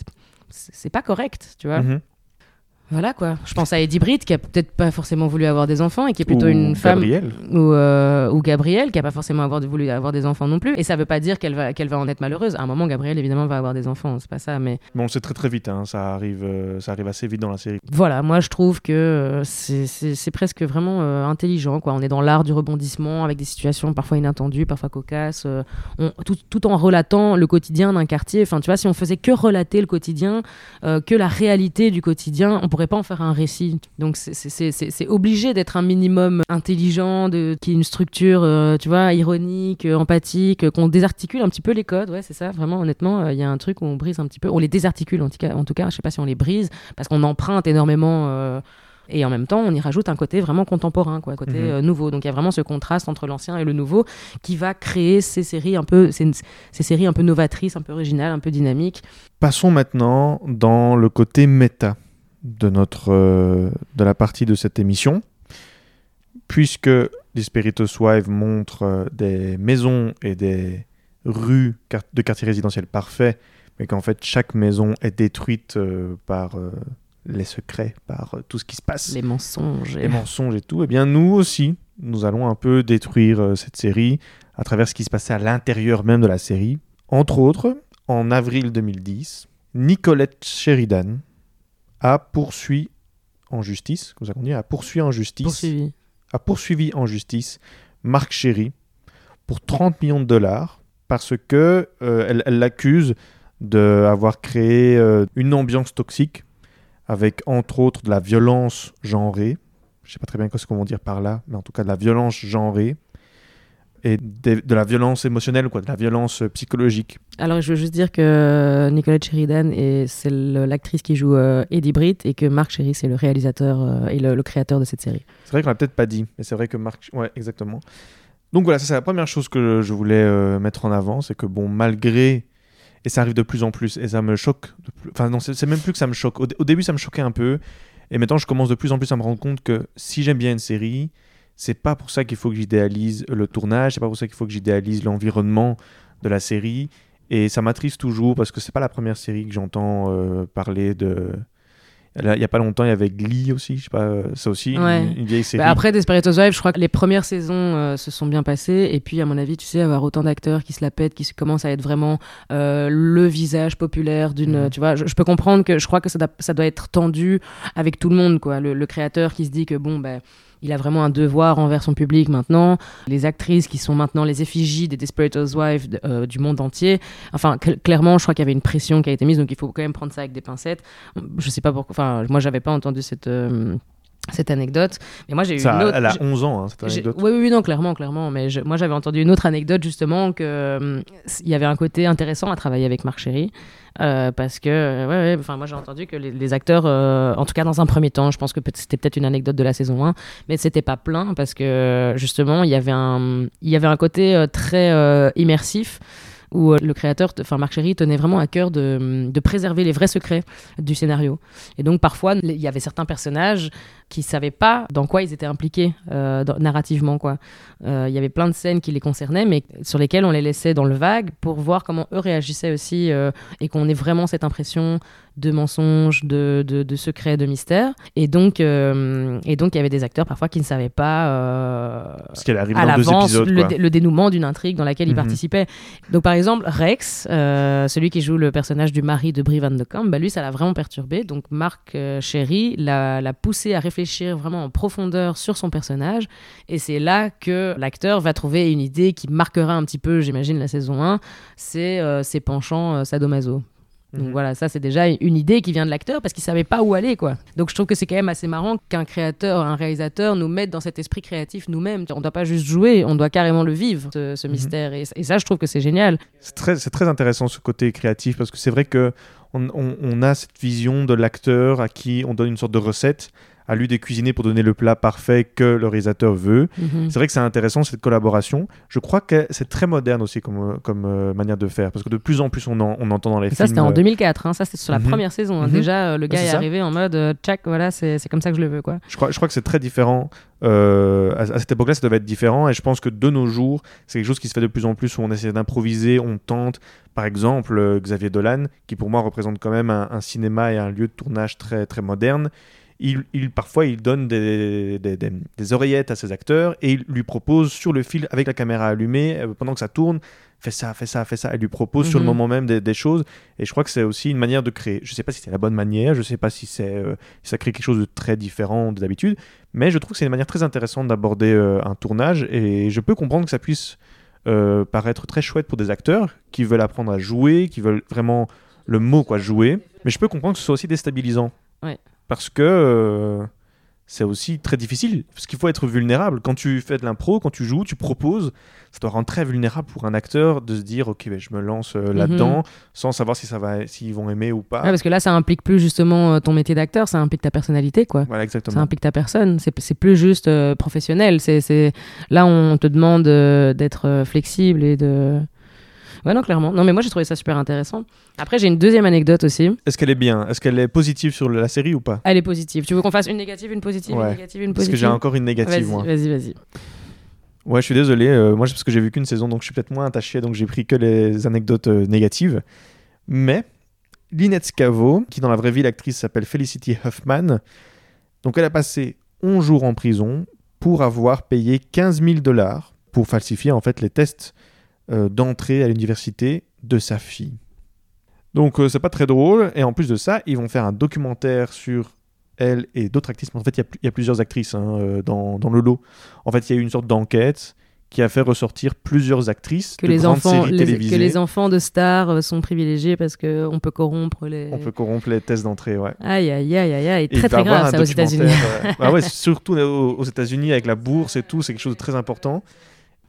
c'est- pas correct, tu vois. Mhm. Voilà quoi. Je pense à Eddie Britt qui a peut-être pas forcément voulu avoir des enfants et qui est plutôt Ou une femme ou, euh, ou Gabrielle qui a pas forcément avoir, voulu avoir des enfants non plus. Et ça veut pas dire qu'elle va, qu'elle va en être malheureuse. À un moment, Gabrielle évidemment va avoir des enfants, c'est pas ça. Mais Mais on le sait très très vite, hein, ça, arrive, euh, ça arrive assez vite dans la série. voilà, moi je trouve que euh, c'est- c'est c'est presque vraiment euh, intelligent. Quoi. On est dans l'art du rebondissement avec des situations parfois inattendues, parfois cocasses, on- tout, tout en relatant le quotidien d'un quartier. Enfin, tu vois, si on faisait que relater le quotidien, que la réalité du quotidien, on pourrait pas en faire un récit. Donc c'est- obligé d'être un minimum intelligent, de, qui une structure, euh, tu vois, ironique, euh, empathique, euh, qu'on désarticule un petit peu les codes. Ouais, c'est ça. Vraiment, honnêtement, il y a un truc où on brise un petit peu, on les désarticule en tout cas. En tout cas, je sais pas si on les brise parce qu'on emprunte énormément. et en même temps, on y rajoute un côté vraiment contemporain, quoi, un côté Mhm. euh, nouveau. Donc il y a vraiment ce contraste entre l'ancien et le nouveau qui va créer ces séries un peu, ces, ces séries un peu novatrices, un peu originales, un peu dynamiques. Passons maintenant dans le côté méta de, notre, euh, de la partie de cette émission. Puisque Spiritus Wife montre euh, des maisons et des rues de quartiers résidentiels parfaits, mais qu'en fait chaque maison est détruite euh, par euh, les secrets, par euh, tout ce qui se passe, Les mensonges. les mensonges et tout, eh bien nous aussi, nous allons un peu détruire cette série à travers ce qui se passait à l'intérieur même de la série. Entre autres, en avril 2010, Nicolette Sheridan a poursuivi en justice, comme ça qu'on dit, a poursuivi en justice, poursuivi. a poursuivi en justice Marc Sherry pour 30 millions de dollars parce que euh, elle elle l'accuse d'avoir créé euh, une ambiance toxique avec entre autres de la violence genrée. Je sais pas très bien ce qu'on va dire par là, mais en tout cas de la violence genrée et de, de la violence émotionnelle, quoi, de la violence euh, psychologique. Alors, je veux juste dire que Nicolette Sheridan, est- c'est l'actrice qui joue euh, Eddie Britt et que Mark Sherry, c'est le réalisateur euh, et le, le créateur de cette série. C'est vrai qu'on l'a peut-être pas dit, mais c'est vrai que Marc. Ouais, exactement. Donc voilà, ça c'est la première chose que je voulais euh, mettre en avant, c'est que bon, malgré. Et ça arrive de plus en plus, et ça me choque. de plus- Enfin, non, c'est même plus que ça me choque. Au début, ça me choquait un peu, et maintenant, je commence de plus en plus à me rendre compte que si j'aime bien une série, c'est pas pour ça qu'il faut que j'idéalise le tournage, c'est pas pour ça qu'il faut que j'idéalise l'environnement de la série. Et ça m'attriste toujours parce que c'est pas la première série que j'entends euh, parler de. Là, Il y a pas longtemps, il y avait Glee aussi, je sais pas, euh, ça aussi, Ouais. une, une vieille série. Bah, après, Desperate Housewives, je crois que les premières saisons euh, se sont bien passées. Et puis, à mon avis, tu sais, avoir autant d'acteurs qui se la pètent, qui se- commencent à être vraiment euh, le visage populaire d'une. Tu vois, je, je peux comprendre que je crois que ça doit, ça doit être tendu avec tout le monde, quoi. Le, le créateur qui se dit que, bon, ben. Il a vraiment un devoir envers son public maintenant. Les actrices qui sont maintenant les effigies des Desperate Housewives euh, du monde entier. Enfin, cl- clairement, je crois qu'il y avait une pression qui a été mise, donc il faut quand même prendre ça avec des pincettes. Je sais pas pourquoi. Enfin, moi, j'avais pas entendu cette. euh, cette anecdote, mais moi j'ai eu une autre. elle a j'ai- 11 ans, hein, cette anecdote. Oui, oui, oui, non, clairement, clairement. Mais je- moi, j'avais entendu une autre anecdote, justement, que euh, y avait un côté intéressant à travailler avec Marc Chéry. euh, parce que, euh, ouais, ouais, enfin, moi, j'ai entendu que les, les acteurs, euh, en tout cas dans un premier temps, je pense que c'était peut-être une anecdote de la saison 1, mais c'était pas plein parce que, justement, il y avait un, il y avait un côté très immersif où le créateur, enfin Marc Chéry, tenait vraiment à cœur de, de préserver les vrais secrets du scénario. Et donc parfois, il y avait certains personnages qui savaient pas dans quoi ils étaient impliqués euh, dans- narrativement quoi. Euh, Il y avait plein de scènes qui les concernaient, mais sur lesquelles on les laissait dans le vague pour voir comment eux réagissaient aussi euh, et qu'on ait vraiment cette impression de mensonge, de, de, de secret, de mystère. Et donc, et donc il y avait des acteurs parfois qui ne savaient pas. Parce qu'elle arrive à l'avance le, quoi. dé- le dénouement d'une intrigue dans laquelle il Mhm. participait. Donc par exemple Rex, celui qui joue le personnage du mari de Brie Van de Kamp, bah, lui ça l'a vraiment perturbé. Donc Marc Chéry l'a poussé à réfléchir vraiment en profondeur sur son personnage. Et c'est là que l'acteur va trouver une idée qui marquera un petit peu, j'imagine, la saison 1, c'est euh, ses penchants euh, sadomaso. Donc Mhm. voilà, ça c'est déjà une idée qui vient de l'acteur parce qu'il savait pas où aller quoi. Donc je trouve que c'est quand même assez marrant qu'un créateur, un réalisateur nous mette dans cet esprit créatif nous-mêmes. On doit pas juste jouer, on doit carrément le vivre ce, ce Mhm. mystère et, et ça je trouve que c'est génial. C'est très, très intéressant ce côté créatif parce que c'est vrai que on, on- on a cette vision de l'acteur à qui on donne une sorte de recette, à lui de cuisiner pour donner le plat parfait que le réalisateur veut. Mhm. C'est vrai que c'est intéressant cette collaboration. Je crois que c'est très moderne aussi comme, comme euh, manière de faire parce que de plus en plus on, en- on entend dans les Et films. ça c'était en euh, 2004, hein. ça c'était sur la Mhm. première saison. hein. Mhm. Déjà euh, le gars est ça. arrivé en mode euh, tchac, voilà c'est c'est comme ça que je le veux quoi. Je crois, je crois que c'est très différent. euh, à, à cette époque-là, ça devait être différent. Et je pense que de nos jours, c'est quelque chose qui se fait de plus en plus où on essaie d'improviser, on tente. Par exemple, euh, Xavier Dolan, qui pour moi représente quand même un, un cinéma et un lieu de tournage très, très moderne. Il, il- parfois, il donne des, des- des- des oreillettes à ses acteurs et il lui propose sur le fil, avec la caméra allumée, euh, pendant que ça tourne, fais ça, fais ça, fais ça. Elle lui propose sur le Mhm. moment même des, choses. Et je crois que c'est aussi une manière de créer. Je ne sais pas si c'est la bonne manière, je ne sais pas si, c'est, euh, si ça crée quelque chose de très différent de d'habitude, mais je trouve que c'est une manière très intéressante d'aborder euh, un tournage et je peux comprendre que ça puisse paraître très chouette pour des acteurs qui veulent apprendre à jouer, qui veulent vraiment le mot quoi jouer, mais je peux comprendre que ce soit aussi déstabilisant. Ouais. Parce que euh, c'est aussi très difficile. Parce qu'il faut être vulnérable. Quand tu fais de l'impro, quand tu joues, tu proposes, ça doit rendre très vulnérable pour un acteur de se dire Ok, ben, je me lance euh, là-dedans sans savoir si ça va, s'ils vont aimer ou pas. Ouais, parce que là, ça implique plus justement euh, ton métier d'acteur, ça implique ta personnalité, quoi. Voilà, Ça exactement. implique ta personne. C'est plus juste euh, professionnel. C'est là, on te demande d'être flexible et de. Ouais, non, clairement. Non, mais moi, j'ai trouvé ça super intéressant. Après, j'ai une deuxième anecdote aussi. Est-ce qu'elle est bien? Est-ce qu'elle est positive sur la série ou pas? Elle est positive. Tu veux qu'on fasse une négative, une positive, Ouais. une négative, une Parce positive que j'ai encore une négative, Vas-y, moi. vas-y, vas-y. Ouais, je suis désolé. euh, moi, c'est parce que j'ai vu qu'une saison, donc je suis peut-être moins attaché, donc j'ai pris que les anecdotes euh, négatives. Mais Lynette Scavo, qui dans la vraie vie, l'actrice s'appelle Felicity Huffman, donc elle a passé 11 jours en prison pour avoir payé 15 000 dollars pour falsifier en fait les tests euh, d'entrée à l'université de sa fille. Donc euh, c'est pas très drôle, et en plus de ça, ils vont faire un documentaire sur elle et d'autres actrices. En fait, il y a y, plusieurs actrices hein, euh, dans, dans le lot. En fait, il y a eu une sorte d'enquête qui a fait ressortir plusieurs actrices Que de les, enfants, les- télévisées. que les enfants de stars euh, sont privilégiés parce qu'on peut corrompre les. On peut corrompre les tests d'entrée, ouais. Aïe, aïe, aïe, aïe, aïe. Très, très grave, ça, aux États-Unis. euh, bah ouais, surtout aux, aux États-Unis avec la bourse et tout, c'est quelque chose de très important.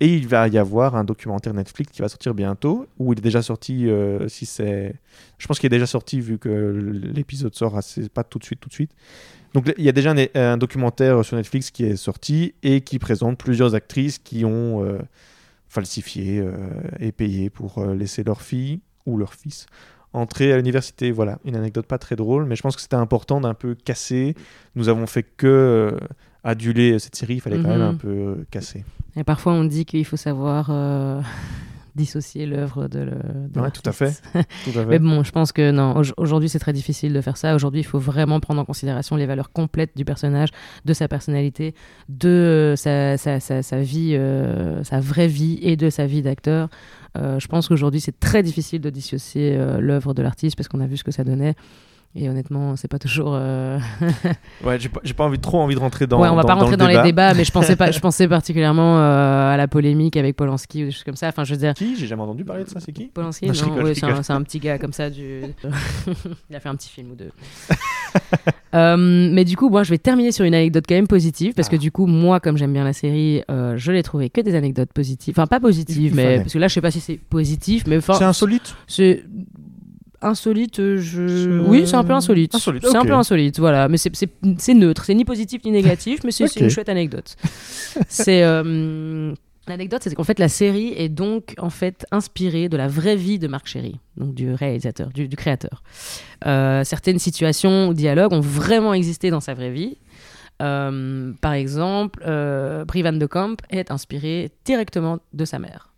Et il va y avoir un documentaire Netflix qui va sortir bientôt, où il est déjà sorti, euh, si c'est... Je pense qu'il est déjà sorti vu que l'épisode sort assez... pas tout de suite, tout de suite. Donc il y a déjà un, documentaire sur Netflix qui est sorti et qui présente plusieurs actrices qui ont euh, falsifié euh, et payé pour laisser leur fille ou leur fils entrer à l'université. Voilà, une anecdote pas très drôle, mais je pense que c'était important d'un peu casser. Nous avons fait que aduler cette série, il fallait quand même Mhm. un peu euh, casser. Et parfois, on dit qu'il faut savoir euh, dissocier l'œuvre de, le, de Ouais, tout à l'artiste. Tout à fait. Mais bon, je pense que non, au- aujourd'hui c'est très difficile de faire ça. Aujourd'hui, il faut vraiment prendre en considération les valeurs complètes du personnage, de sa personnalité, de euh, sa, sa, sa, sa vie, euh, sa vraie vie et de sa vie d'acteur. Euh, je pense qu'aujourd'hui c'est très difficile de dissocier l'œuvre de l'artiste parce qu'on a vu ce que ça donnait. Et honnêtement, c'est pas toujours. euh, Ouais, j'ai pas, j'ai pas envie, trop envie de rentrer dans ouais, on va dans- pas dans rentrer le dans, les débat. débats, mais je pensais pas, je pensais particulièrement euh, à la polémique avec Polanski ou des choses comme ça. Enfin, je veux dire, Qui? J'ai jamais entendu parler de ça, c'est qui? Polanski, Non, ouais, c'est un, petit gars comme ça. Du... Il a fait un petit film ou deux. Euh, mais du coup, moi, je vais terminer sur une anecdote quand même positive parce que Ah. du coup, moi, comme j'aime bien la série, je l'ai trouvé que des anecdotes positives. Enfin, pas positives, mais parce que là, je sais pas si c'est positif, mais C'est insolite? c'est insolite. euh, Je... Oui, c'est un peu insolite. Insolite, C'est un peu insolite, voilà. Mais c'est- neutre, c'est ni positif ni négatif, mais c'est c'est Ok. une chouette anecdote. c'est euh, L'anecdote, c'est qu'en fait, la série est donc en fait inspirée de la vraie vie de Marc Chéry, donc du réalisateur, du, du créateur. Euh, certaines situations ou dialogues ont vraiment existé dans sa vraie vie. Euh, par exemple, euh, Brie Van de Kamp est inspiré directement de sa mère.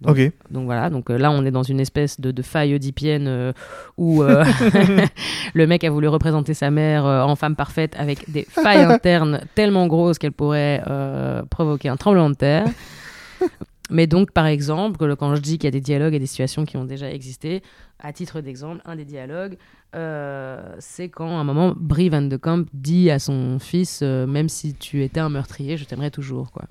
Donc, Ok. donc voilà, donc euh, là on est dans une espèce de, de faille oedipienne euh, où euh, le mec a voulu représenter sa mère en femme parfaite avec des failles internes tellement grosses qu'elles pourraient provoquer un tremblement de terre. Mais donc par exemple, quand je dis qu'il y a des dialogues et des situations qui ont déjà existé, à titre d'exemple, un des dialogues, c'est quand à un moment Brie Van de Kamp dit à son fils, même si tu étais un meurtrier, je t'aimerais toujours, quoi.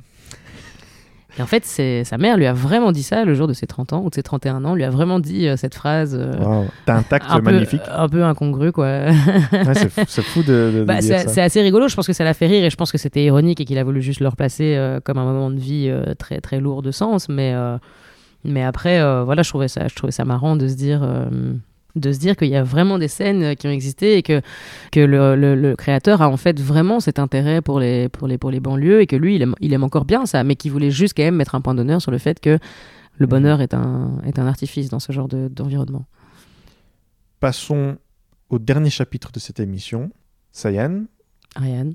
Et en fait, sa mère lui a vraiment dit ça le jour de ses 30 ans ou de ses 31 ans, lui a vraiment dit euh, cette phrase euh, Wow. T'as un tact un, peu, magnifique. un peu incongru quoi. Ouais, c'est fou, de, de- de Bah, c'est assez rigolo, je pense que ça l'a fait rire et je pense que c'était ironique et qu'il a voulu juste le replacer euh, comme un moment de vie euh, très très lourd de sens, mais mais après voilà, je trouvais ça je trouvais ça marrant de se dire de se dire qu'il y a vraiment des scènes euh, qui ont existé et que que le, le- le créateur a en fait vraiment cet intérêt pour les pour les pour les banlieues et que lui il aime, il aime encore bien ça, mais qu'il voulait juste quand même mettre un point d'honneur sur le fait que le bonheur est un est un artifice dans ce genre de- d'environnement. Passons au dernier chapitre de cette émission. Sayan, Ariane,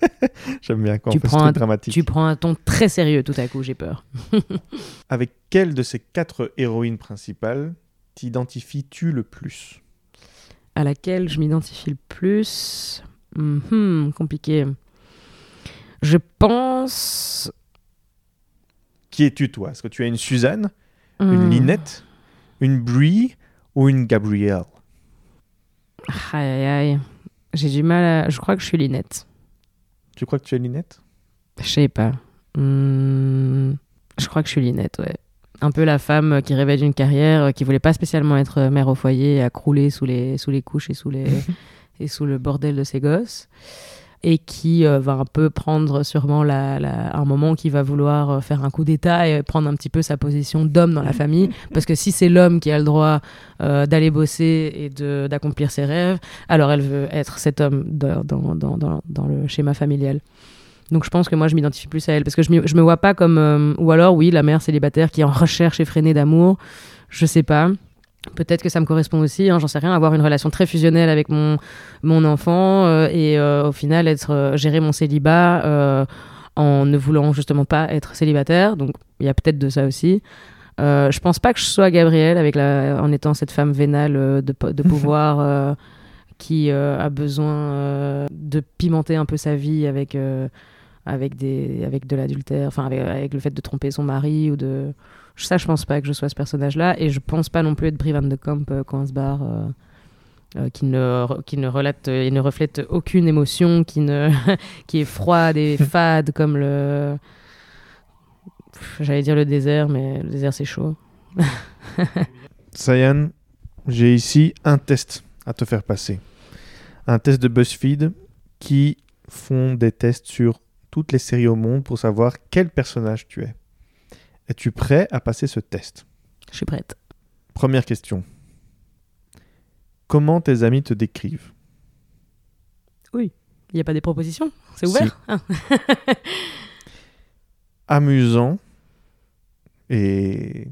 j'aime bien quand Tu on fait ce prends truc un- dramatique. tu prends un ton très sérieux tout à coup, j'ai peur. Avec quelle de ces quatre héroïnes principales t'identifies-tu le plus à laquelle je m'identifie le plus? Mhm, compliqué. Je pense. Qui es-tu, toi? Est-ce que tu es une Suzanne, une Hmm, Linette, une Brie ou une Gabrielle? Aïe aïe aïe. J'ai du mal à. Je crois que je suis Linette. Tu crois que tu es Linette Je sais pas. Hmm, Je crois que je suis Linette, ouais. Un peu la femme qui rêvait d'une carrière, qui voulait pas spécialement être mère au foyer, à crouler sous les, sous les couches et sous les, et sous le bordel de ses gosses et qui euh, va un peu prendre sûrement la, la- un moment qui va vouloir euh, faire un coup d'état et prendre un petit peu sa position d'homme dans la famille. Parce que si c'est l'homme qui a le droit euh, d'aller bosser et de- d'accomplir ses rêves alors elle veut être cet homme dans, dans, dans, dans le schéma familial donc je pense que moi je m'identifie plus à elle parce que je, je me vois pas comme euh, ou alors oui la mère célibataire qui est en recherche effrénée d'amour je sais pas Peut-être que ça me correspond aussi, hein, j'en sais rien, avoir une relation très fusionnelle avec mon, mon enfant euh, et euh, au final être gérer mon célibat en ne voulant justement pas être célibataire. Donc il y a peut-être de ça aussi. Je pense pas que je sois Gabrielle avec la, en étant cette femme vénale de, po- de pouvoir qui a besoin de pimenter un peu sa vie avec, avec, des, avec de l'adultère, enfin avec, avec le fait de tromper son mari ou de ça, je pense pas que je sois ce personnage-là, et je pense pas non plus être Brie Van de Kamp euh, quand on se barre, euh, euh, qui ne qui ne relate euh, et ne reflète aucune émotion, qui ne qui est froide et fade comme le j'allais dire le désert, mais le désert c'est chaud. Sayan, j'ai ici un test à te faire passer. Un test de BuzzFeed qui font des tests sur toutes les séries au monde pour savoir quel personnage tu es. Es-tu prêt à passer ce test? Je suis prête. Première question. Comment tes amis te décrivent? Il y a pas des propositions? C'est ouvert? Ah. Amusant et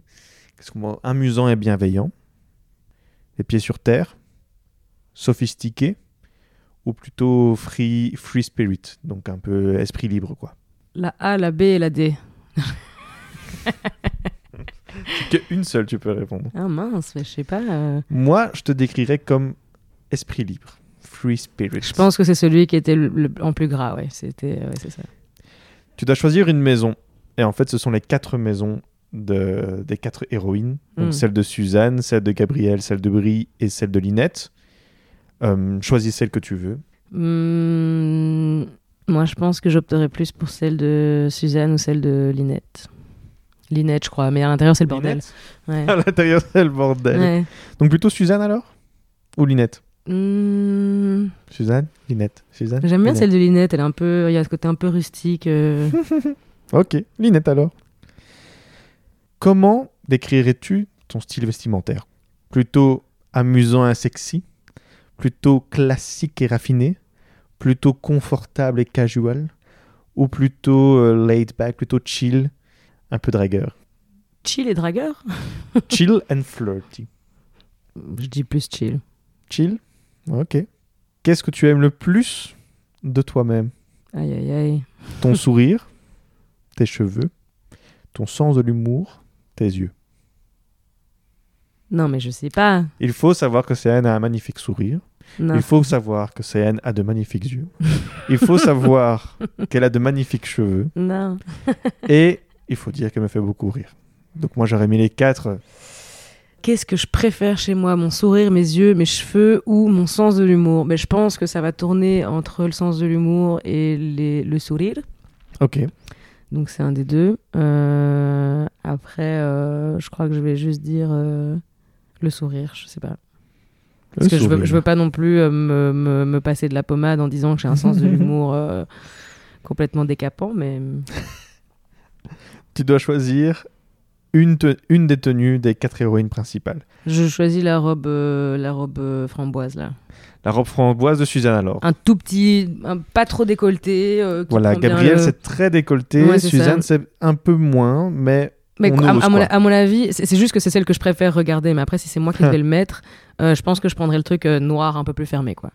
qu'est-ce qu'on va- amusant et bienveillant. Les pieds sur terre. Sophistiqué ou plutôt free free spirit, donc un peu esprit libre quoi. La A, la B et la D. Que une seule tu peux répondre. Ah mince, mais je sais pas. euh, Moi, je te décrirais comme esprit libre, free spirit. Je pense que c'est celui qui était le, le- en plus gras, ouais. C'était, ouais, c'est ça. Tu dois choisir une maison. Et en fait, ce sont les quatre maisons de, des quatre héroïnes. Donc Mm. celle de Suzanne, celle de Gabrielle, celle de Brie et celle de Linette. Euh, choisis celle que tu veux. Hmm, moi, je pense que j'opterais plus pour celle de Suzanne ou celle de Linette. Linette, je crois, mais à l'intérieur, c'est le bordel. Ouais. À l'intérieur, c'est le bordel. Ouais. Donc plutôt Suzanne alors? Ou Linette Hmm, Suzanne? Linette Suzanne? J'aime bien Linette. celle de Linette, elle est un peu, il y a ce côté un peu rustique. euh. Ok, Linette alors. Comment décrirais-tu ton style vestimentaire? Plutôt amusant et sexy? Plutôt classique et raffiné Plutôt confortable et casual Ou plutôt euh, laid back, plutôt chill, un peu dragueur Chill et dragueur Chill and flirty. Je dis plus chill. Chill? Ok. Qu'est-ce que tu aimes le plus de toi-même? Aïe, aïe, aïe. Ton sourire, tes cheveux, ton sens de l'humour, tes yeux. Non, mais je sais pas. Il faut savoir que Céane a un magnifique sourire. Non. Il faut savoir que Céane a de magnifiques yeux. Il faut savoir qu'elle a de magnifiques cheveux. Non. Et il faut dire qu'elle me fait beaucoup rire. Donc moi j'aurais mis les quatre. Qu'est-ce que je préfère chez moi? Mon sourire, mes yeux, mes cheveux ou mon sens de l'humour? Mais je pense que ça va tourner entre le sens de l'humour et les- le sourire. Ok. Donc c'est un des deux. Euh, après, euh, je crois que je vais juste dire euh, le sourire, je sais pas. Parce que je veux, je veux pas non plus euh, me, me- me passer de la pommade en disant que j'ai un sens de l'humour euh, complètement décapant, mais Tu dois choisir une, te- une des tenues des quatre héroïnes principales. je choisis la robe, euh, la robe euh, framboise là. La robe framboise de Suzanne alors. Un tout petit, un, pas trop décolleté. Voilà, le- c'est très décolleté, Ouais, Suzanne c'est un peu moins, mais Mais on à, ose, à mon, quoi. à mon avis, c'est juste que c'est celle que je préfère regarder. Mais après, si c'est moi qui vais le mettre, euh, je pense que je prendrais le truc euh, noir un peu plus fermé, quoi.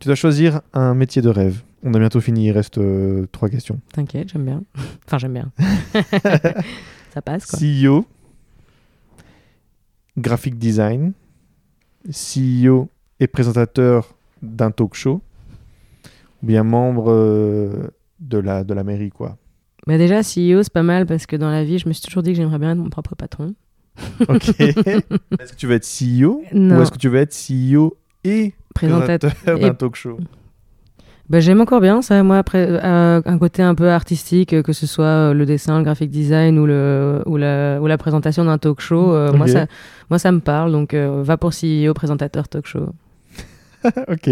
tu dois choisir un métier de rêve. On a bientôt fini, il reste euh, trois questions. T'inquiète, j'aime bien. enfin, j'aime bien. Ça passe, quoi. CEO, graphic design, CEO et présentateur d'un talk show, ou bien membre de, la, de la mairie, quoi. Mais déjà, CEO, c'est pas mal parce que dans la vie, je me suis toujours dit que j'aimerais bien être mon propre patron. Ok. est-ce que tu veux être CEO Non. ou est-ce que tu veux être CEO et Présentateur. et- d'un talk show? Bah, j'aime encore bien ça, moi, après, euh, un côté un peu artistique, euh, que ce soit euh, le dessin, le graphic design ou, le, ou, la, ou la présentation d'un talk show. euh, moi, ça, moi, ça me parle, donc euh, va pour CEO, présentateur talk show. Ok.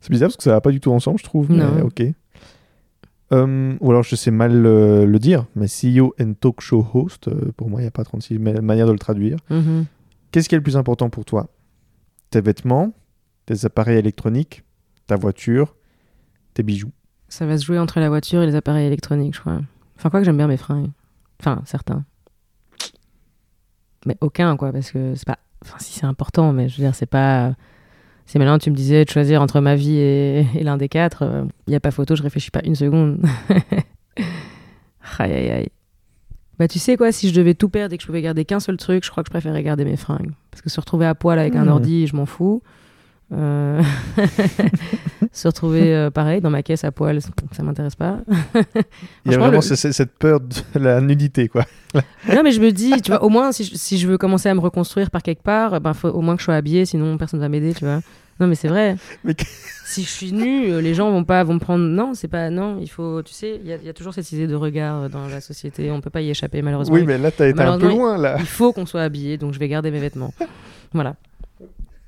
C'est bizarre parce que ça va pas du tout ensemble, je trouve. Non. Mais ok. Euh, ou alors je sais mal euh, le dire, mais CEO and talk show host, euh, pour moi, il n'y a pas 36 ma- manières de le traduire. Mhm. Qu'est-ce qui est le plus important pour toi? Tes vêtements, tes appareils électroniques, ta voiture, tes bijoux? Ça va se jouer entre la voiture et les appareils électroniques, je crois. Enfin, quoi que j'aime bien mes fringues. Enfin, certains. Mais aucun, quoi, parce que c'est pas. Enfin, si c'est important, mais je veux dire, c'est pas. Si maintenant tu me disais de choisir entre ma vie et, et l'un des quatre, il n'y a pas photo, je réfléchis pas une seconde. aïe, aïe, aïe. Bah, tu sais quoi, si je devais tout perdre et que je pouvais garder qu'un seul truc, je crois que je préférerais garder mes fringues. Parce que se retrouver à poil avec un Hmm. ordi, je m'en fous. Euh, se retrouver euh, pareil dans ma caisse à poil, ça m'intéresse pas. Il y a vraiment le- cette peur de la nudité, quoi. Non, mais je me dis, tu vois, au moins, si je, si je veux commencer à me reconstruire par quelque part, ben, faut au moins que je sois habillée, sinon personne va m'aider, tu vois. Non, mais c'est vrai. Mais Si je suis nue, euh, les gens vont pas vont me prendre. Non, c'est pas. Non, il faut. Tu sais, il y, a- il y a toujours cette idée de regard dans la société. On peut pas y échapper, malheureusement. Oui, mais là, t'as été un peu loin, là. Il faut qu'on soit habillé, donc je vais garder mes vêtements. Voilà.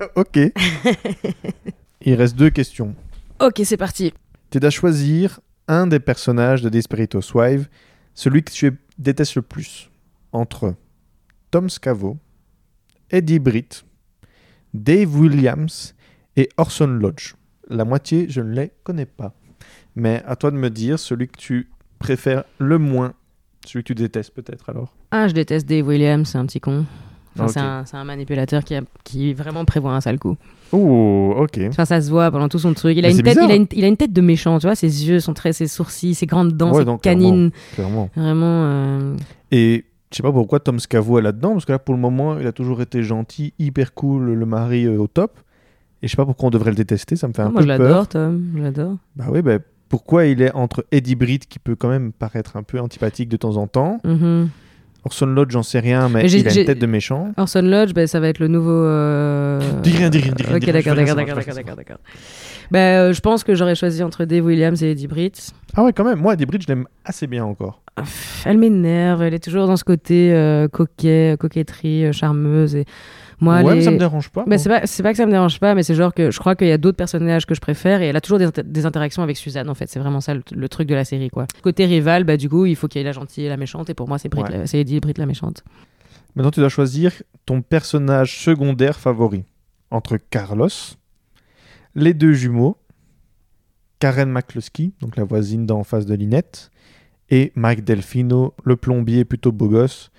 ok. Il reste deux questions. Ok, c'est parti. Tu dois choisir un des personnages de Desperate Housewives, celui que tu détestes le plus, entre Tom Scavo, Eddie Britt, Dave Williams et Orson Lodge. La moitié, je ne les connais pas. Mais à toi de me dire celui que tu préfères le moins, celui que tu détestes peut-être alors. Ah, je déteste Dave Williams, c'est un petit con. Enfin, c'est, un, manipulateur qui, a- qui vraiment prévoit un sale coup. Oh, ok. Enfin, ça se voit pendant tout son truc. Il a, Mais une tête, il, a une, il a une tête de méchant, tu vois. Ses yeux, son trait, ses sourcils, ses grandes dents, Ouais, ses donc, canines. Clairement. Vraiment. euh, Et je sais pas pourquoi Tom Scavo est là-dedans, parce que là, pour le moment, il a toujours été gentil, hyper cool, le mari euh, au top. Et je sais pas pourquoi on devrait le détester, ça me fait un moi, peu je peur. l'adore, Tom. Je l'adore. Bah oui, bah, pourquoi il est entre Eddie Britt, qui peut quand même paraître un peu antipathique de temps en temps, Mhm. Orson Lodge, j'en sais rien, mais Mais il a une tête de méchant. Orson Lodge, ben, ça va être le nouveau. euh, Dis rien, dis rien, dis rien, Ok, d'accord, d'accord, d'accord, d'accord, d'accord, euh, je pense que j'aurais choisi entre Dave Williams et Eddie Britt. Ah ouais, quand même, moi, Eddie Britt, je l'aime assez bien encore. Elle m'énerve, elle est toujours dans ce côté euh, coquet, coquetterie, euh, charmeuse. Et moi, ouais, les- mais ça me dérange pas. Moi. c'est pas, c'est pas que ça me dérange pas, mais c'est genre que je crois qu'il y a d'autres personnages que je préfère et elle a toujours des, inter- des interactions avec Suzanne en fait. C'est vraiment ça le, le truc de la série quoi. Côté rival, bah du coup il faut qu'il y ait la gentille et la méchante et pour moi c'est Brit, Ouais. c'est Eddie Britt la méchante. Maintenant, tu dois choisir ton personnage secondaire favori entre Carlos, les deux jumeaux, Karen McCluskey, donc la voisine d'en face de Linette, et Mike Delfino, le plombier plutôt beau gosse,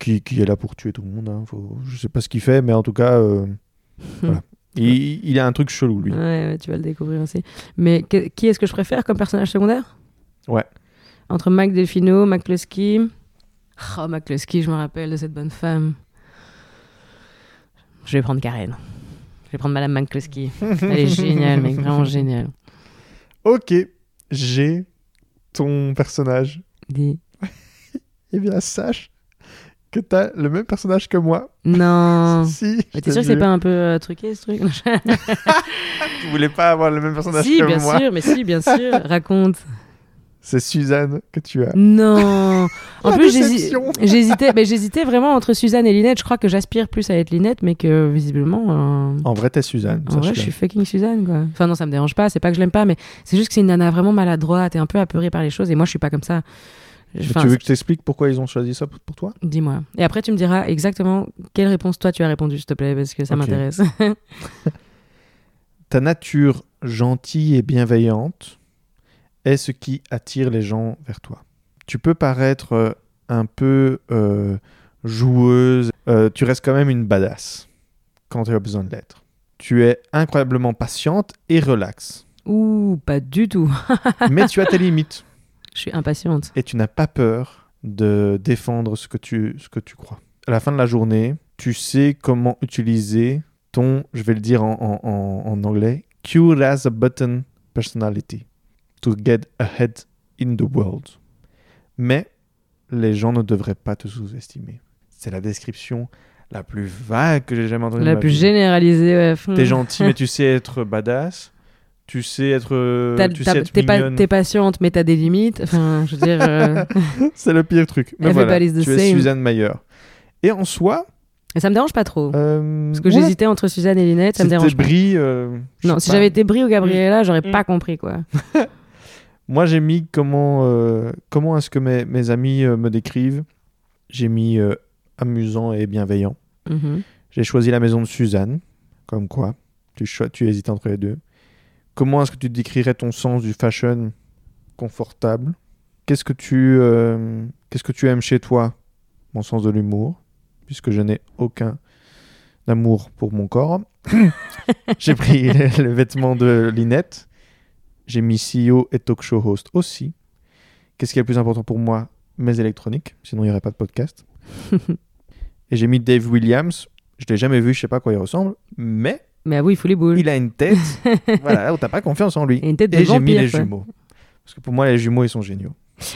qui, qui est là pour tuer tout le monde. Hein. Faut- je sais pas ce qu'il fait, mais en tout cas, euh, voilà. il, il a un truc chelou, lui. Ouais, ouais, tu vas le découvrir aussi. Mais que- qui est-ce que je préfère comme personnage secondaire? Ouais. Entre Mike Delfino, McCluskey. Oh McCluskey, je me rappelle de cette bonne femme. Je vais prendre Karen. Je vais prendre Madame McCluskey. Elle est géniale, mec, vraiment géniale. Ok, j'ai ton personnage. Dis. Eh bien, sache que t'as le même personnage que moi. Non. Si, Mais te t'es sûr que c'est pas un peu euh, truqué ce truc? Tu voulais pas avoir le même personnage Si, que bien moi. sûr, mais si, bien sûr. Raconte. C'est Suzanne que tu as. Non. En plus, j'hésitais, mais j'hésitais vraiment entre Suzanne et Linette. Je crois que j'aspire plus à être Linette, mais que visiblement, euh, En vrai, t'es Suzanne. en vrai, je suis fucking Suzanne, quoi. Enfin non, ça me dérange pas. C'est pas que je l'aime pas, mais c'est juste que c'est une nana vraiment maladroite et un peu apeurée par les choses. Et moi, je suis pas comme ça. Enfin, tu veux que je t'explique pourquoi ils ont choisi ça pour toi? Dis-moi. Et après, tu me diras exactement quelle réponse toi tu as répondu, s'il te plaît, parce que ça m'intéresse. Ta nature gentille et bienveillante est ce qui attire les gens vers toi. Tu peux paraître euh, un peu euh, joueuse, euh, tu restes quand même une badass quand tu as besoin de l'être. Tu es incroyablement patiente et relaxe, Ouh, pas du tout. mais tu as tes limites Je suis impatiente. et tu n'as pas peur de défendre ce que tu, ce que tu crois. À la fin de la journée, tu sais comment utiliser ton, je vais le dire en, en- en- en anglais, cute as a button personality to get ahead in the world. Mais les gens ne devraient pas te sous-estimer. C'est la description la plus vague que j'ai jamais entendue. La plus vie. généralisée, ouais. T'es gentil, mais tu sais être badass. Tu sais être, euh, tu sais être T'es pas- mignonne. t'es patiente, mais t'as des limites. Enfin, je veux dire. euh, C'est le pire truc. Mais voilà, tu es same. Suzanne Mayer. Et en soi, Et ça me dérange pas trop. Euh, Parce que ouais, j'hésitais entre Suzanne et Linette, ça me dérange pas. Brie, euh, Non, si j'avais été Brie ou Gabriella, j'aurais Mm. pas compris quoi. Moi, j'ai mis comment, euh, comment est-ce que mes, mes amis euh, me décrivent. J'ai mis euh, amusant et bienveillant. Mhm. J'ai choisi la maison de Suzanne. Comme quoi, tu, tu hésites entre les deux. Comment est-ce que tu décrirais ton sens du fashion confortable? Qu'est-ce que tu euh, qu'est-ce que tu aimes chez toi? Mon sens de l'humour, puisque je n'ai aucun amour pour mon corps. J'ai pris le, le vêtement de Linette. J'ai mis CEO et talk show host aussi. Qu'est-ce qui est le plus important pour moi? Mes électroniques, sinon il n'y aurait pas de podcast. et j'ai mis Dave Williams. Je l'ai jamais vu, je sais pas à quoi il ressemble, mais Mais avoue, il faut les boules. il a une tête, voilà, où t'as pas confiance en lui. Et une tête de Et j'ai mis les quoi. jumeaux. Parce que pour moi, les jumeaux, ils sont géniaux.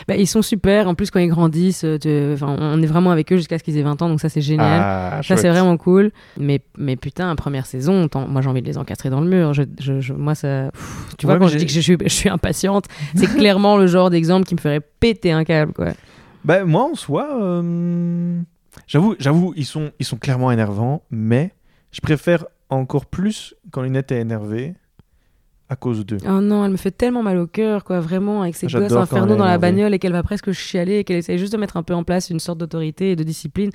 Bah, ils sont super. En plus, quand ils grandissent, euh, enfin, on est vraiment avec eux jusqu'à ce qu'ils aient 20 ans, donc ça c'est génial. Ah, Ça, c'est vraiment cool. Mais, mais putain, première saison, moi j'ai envie de les encastrer dans le mur. Je, je- je- moi, ça. pff, tu vois, quand je dis que je suis, je suis impatiente, c'est clairement le genre d'exemple qui me ferait péter un câble, quoi. Bah, moi, en soi, euh, j'avoue, j'avoue, ils sont, ils sont clairement énervants, mais je préfère encore plus quand Linette est énervée à cause d'eux. Oh non, elle me fait tellement mal au cœur, quoi, vraiment, avec ses J'adore gosses infernaux est dans la bagnole et qu'elle va presque chialer et qu'elle essaye juste de mettre un peu en place une sorte d'autorité et de discipline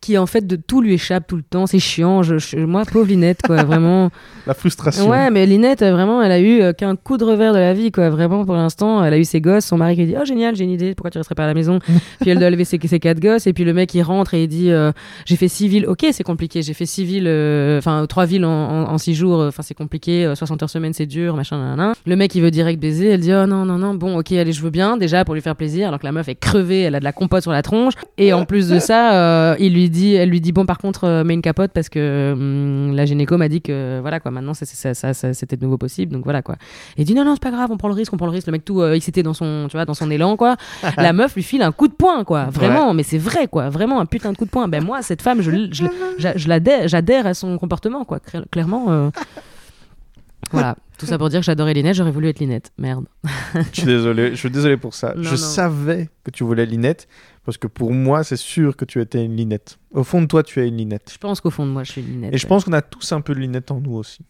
qui, en fait, de tout lui échappe tout le temps. C'est chiant. Je, je- moi, pauvre Linette, quoi, vraiment. La frustration. Ouais, mais Linette, euh, vraiment, elle a eu euh, qu'un coup de revers de la vie, quoi. Vraiment, pour l'instant, elle a eu ses gosses, son mari qui dit Oh, génial, j'ai une idée, pourquoi tu resterais pas à la maison Puis elle doit lever ses, ses quatre gosses, et puis le mec, il rentre et il dit euh, J'ai fait six villes, ok, c'est compliqué, j'ai fait six villes, euh, enfin, trois villes en, en- en six jours, enfin, c'est compliqué, euh, 60 heures semaine, c'est dur, machin, nan, Le mec, il veut direct baiser, elle dit Oh non, non, non, bon, ok, allez, je veux bien, déjà pour lui faire plaisir, alors que la meuf est crevée, elle a de la compote sur la tronche, et en plus de ça, il lui dit, elle lui dit Bon, par contre, euh, mets une capote parce que hum, la gynéco m'a dit que, voilà, quoi, maintenant, c'était de nouveau possible, donc voilà, quoi. Et il dit Non, non, c'est pas grave, on prend le risque, on prend le risque, le mec tout euh, excité dans son, tu vois, dans son élan, quoi. la meuf lui file un coup de poing, quoi, vraiment, mais c'est vrai, quoi, vraiment un putain de coup de poing. Ben, moi, cette femme, je, je, je j'adhère à son comportement, quoi, Cla- clairement. euh. Voilà, tout ça pour dire que j'adorais Linette, j'aurais voulu être Linette. Merde. Je suis désolé, je suis désolé pour ça. Non, je non. savais que tu voulais Linette, parce que pour moi, c'est sûr que tu étais une Linette. Au fond de toi, tu es une Linette. Je pense qu'au fond de moi, je suis Linette. Et je pense qu'on a tous un peu de Linette en nous aussi.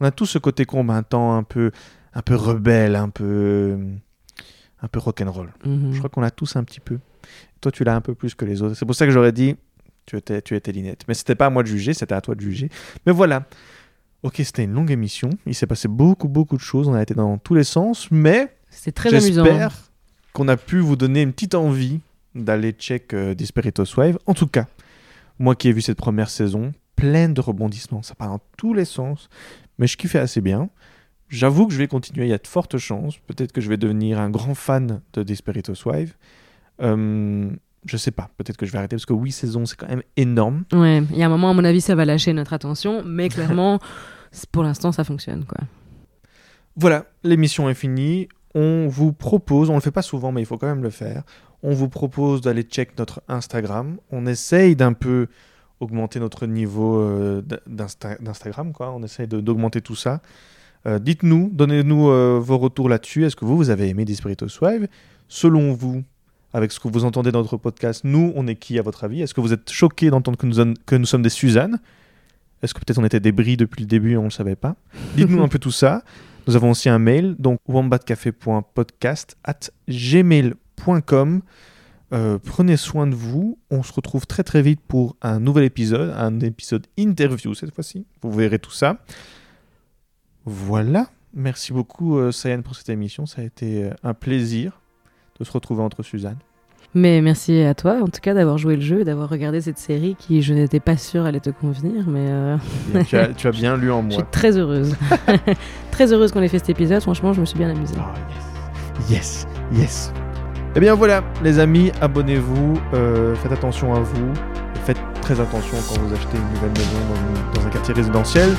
On a tous ce côté combattant, un peu, un peu rebelle, un peu, un peu rock'n'roll. Mhm. Je crois qu'on l'a tous un petit peu. Toi, tu l'as un peu plus que les autres. C'est pour ça que j'aurais dit, tu étais, tu étais Linette. Mais c'était pas à moi de juger, c'était à toi de juger. Mais voilà. Ok, c'était une longue émission. Il s'est passé beaucoup, beaucoup de choses. On a été dans tous les sens. Mais C'est très amusant. j'espère qu'on a pu vous donner une petite envie d'aller check euh, Wave. En tout cas, moi qui ai vu cette première saison, pleine de rebondissements. Ça part dans tous les sens. Mais je kiffais assez bien. J'avoue que je vais continuer. Il y a de fortes chances. Peut-être que je vais devenir un grand fan de Disperitos Wave. Euh, je sais pas. Peut-être que je vais arrêter parce que huit saisons, c'est quand même énorme. Ouais, il y a un moment, à mon avis, ça va lâcher notre attention, mais clairement, pour l'instant, ça fonctionne, quoi. Voilà, l'émission est finie. On vous propose, on le fait pas souvent, mais il faut quand même le faire. On vous propose d'aller check notre Instagram. On essaye d'un peu augmenter notre niveau euh, d'Instagram, quoi. On essaye d'augmenter tout ça. Euh, Dites-nous, donnez-nous euh, vos retours là-dessus. Est-ce que vous, vous avez aimé Dispiritus Wave Selon vous, avec ce que vous entendez dans notre podcast, nous, on est qui à votre avis? Est-ce que vous êtes choqués d'entendre que nous, en- que nous sommes des Suzanne Est-ce que peut-être on était des bris depuis le début et on ne le savait pas? Dites-nous un peu tout ça. Nous avons aussi un mail, donc wombatcafé.podcast at gmail.com. Euh, prenez soin de vous. On se retrouve très très vite pour un nouvel épisode, un épisode interview cette fois-ci. Vous verrez tout ça. Voilà. Merci beaucoup, euh, Sayan, pour cette émission. Ça a été euh, un plaisir de se retrouver entre Suzanne. Mais merci à toi, en tout cas, d'avoir joué le jeu, d'avoir regardé cette série qui, je n'étais pas sûre, allait te convenir, mais euh, tu, as, bien lu en je suis moi. très heureuse. très heureuse qu'on ait fait cet épisode, franchement, je me suis bien amusée. Oh, yes. Yes, yes. Eh bien voilà, les amis, abonnez-vous, euh, faites attention à vous, et faites très attention quand vous achetez une nouvelle maison dans, une- dans un quartier résidentiel.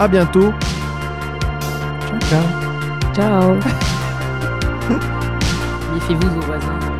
À bientôt. Ciao, ciao. Ciao Méfiez-vous de vos voisins.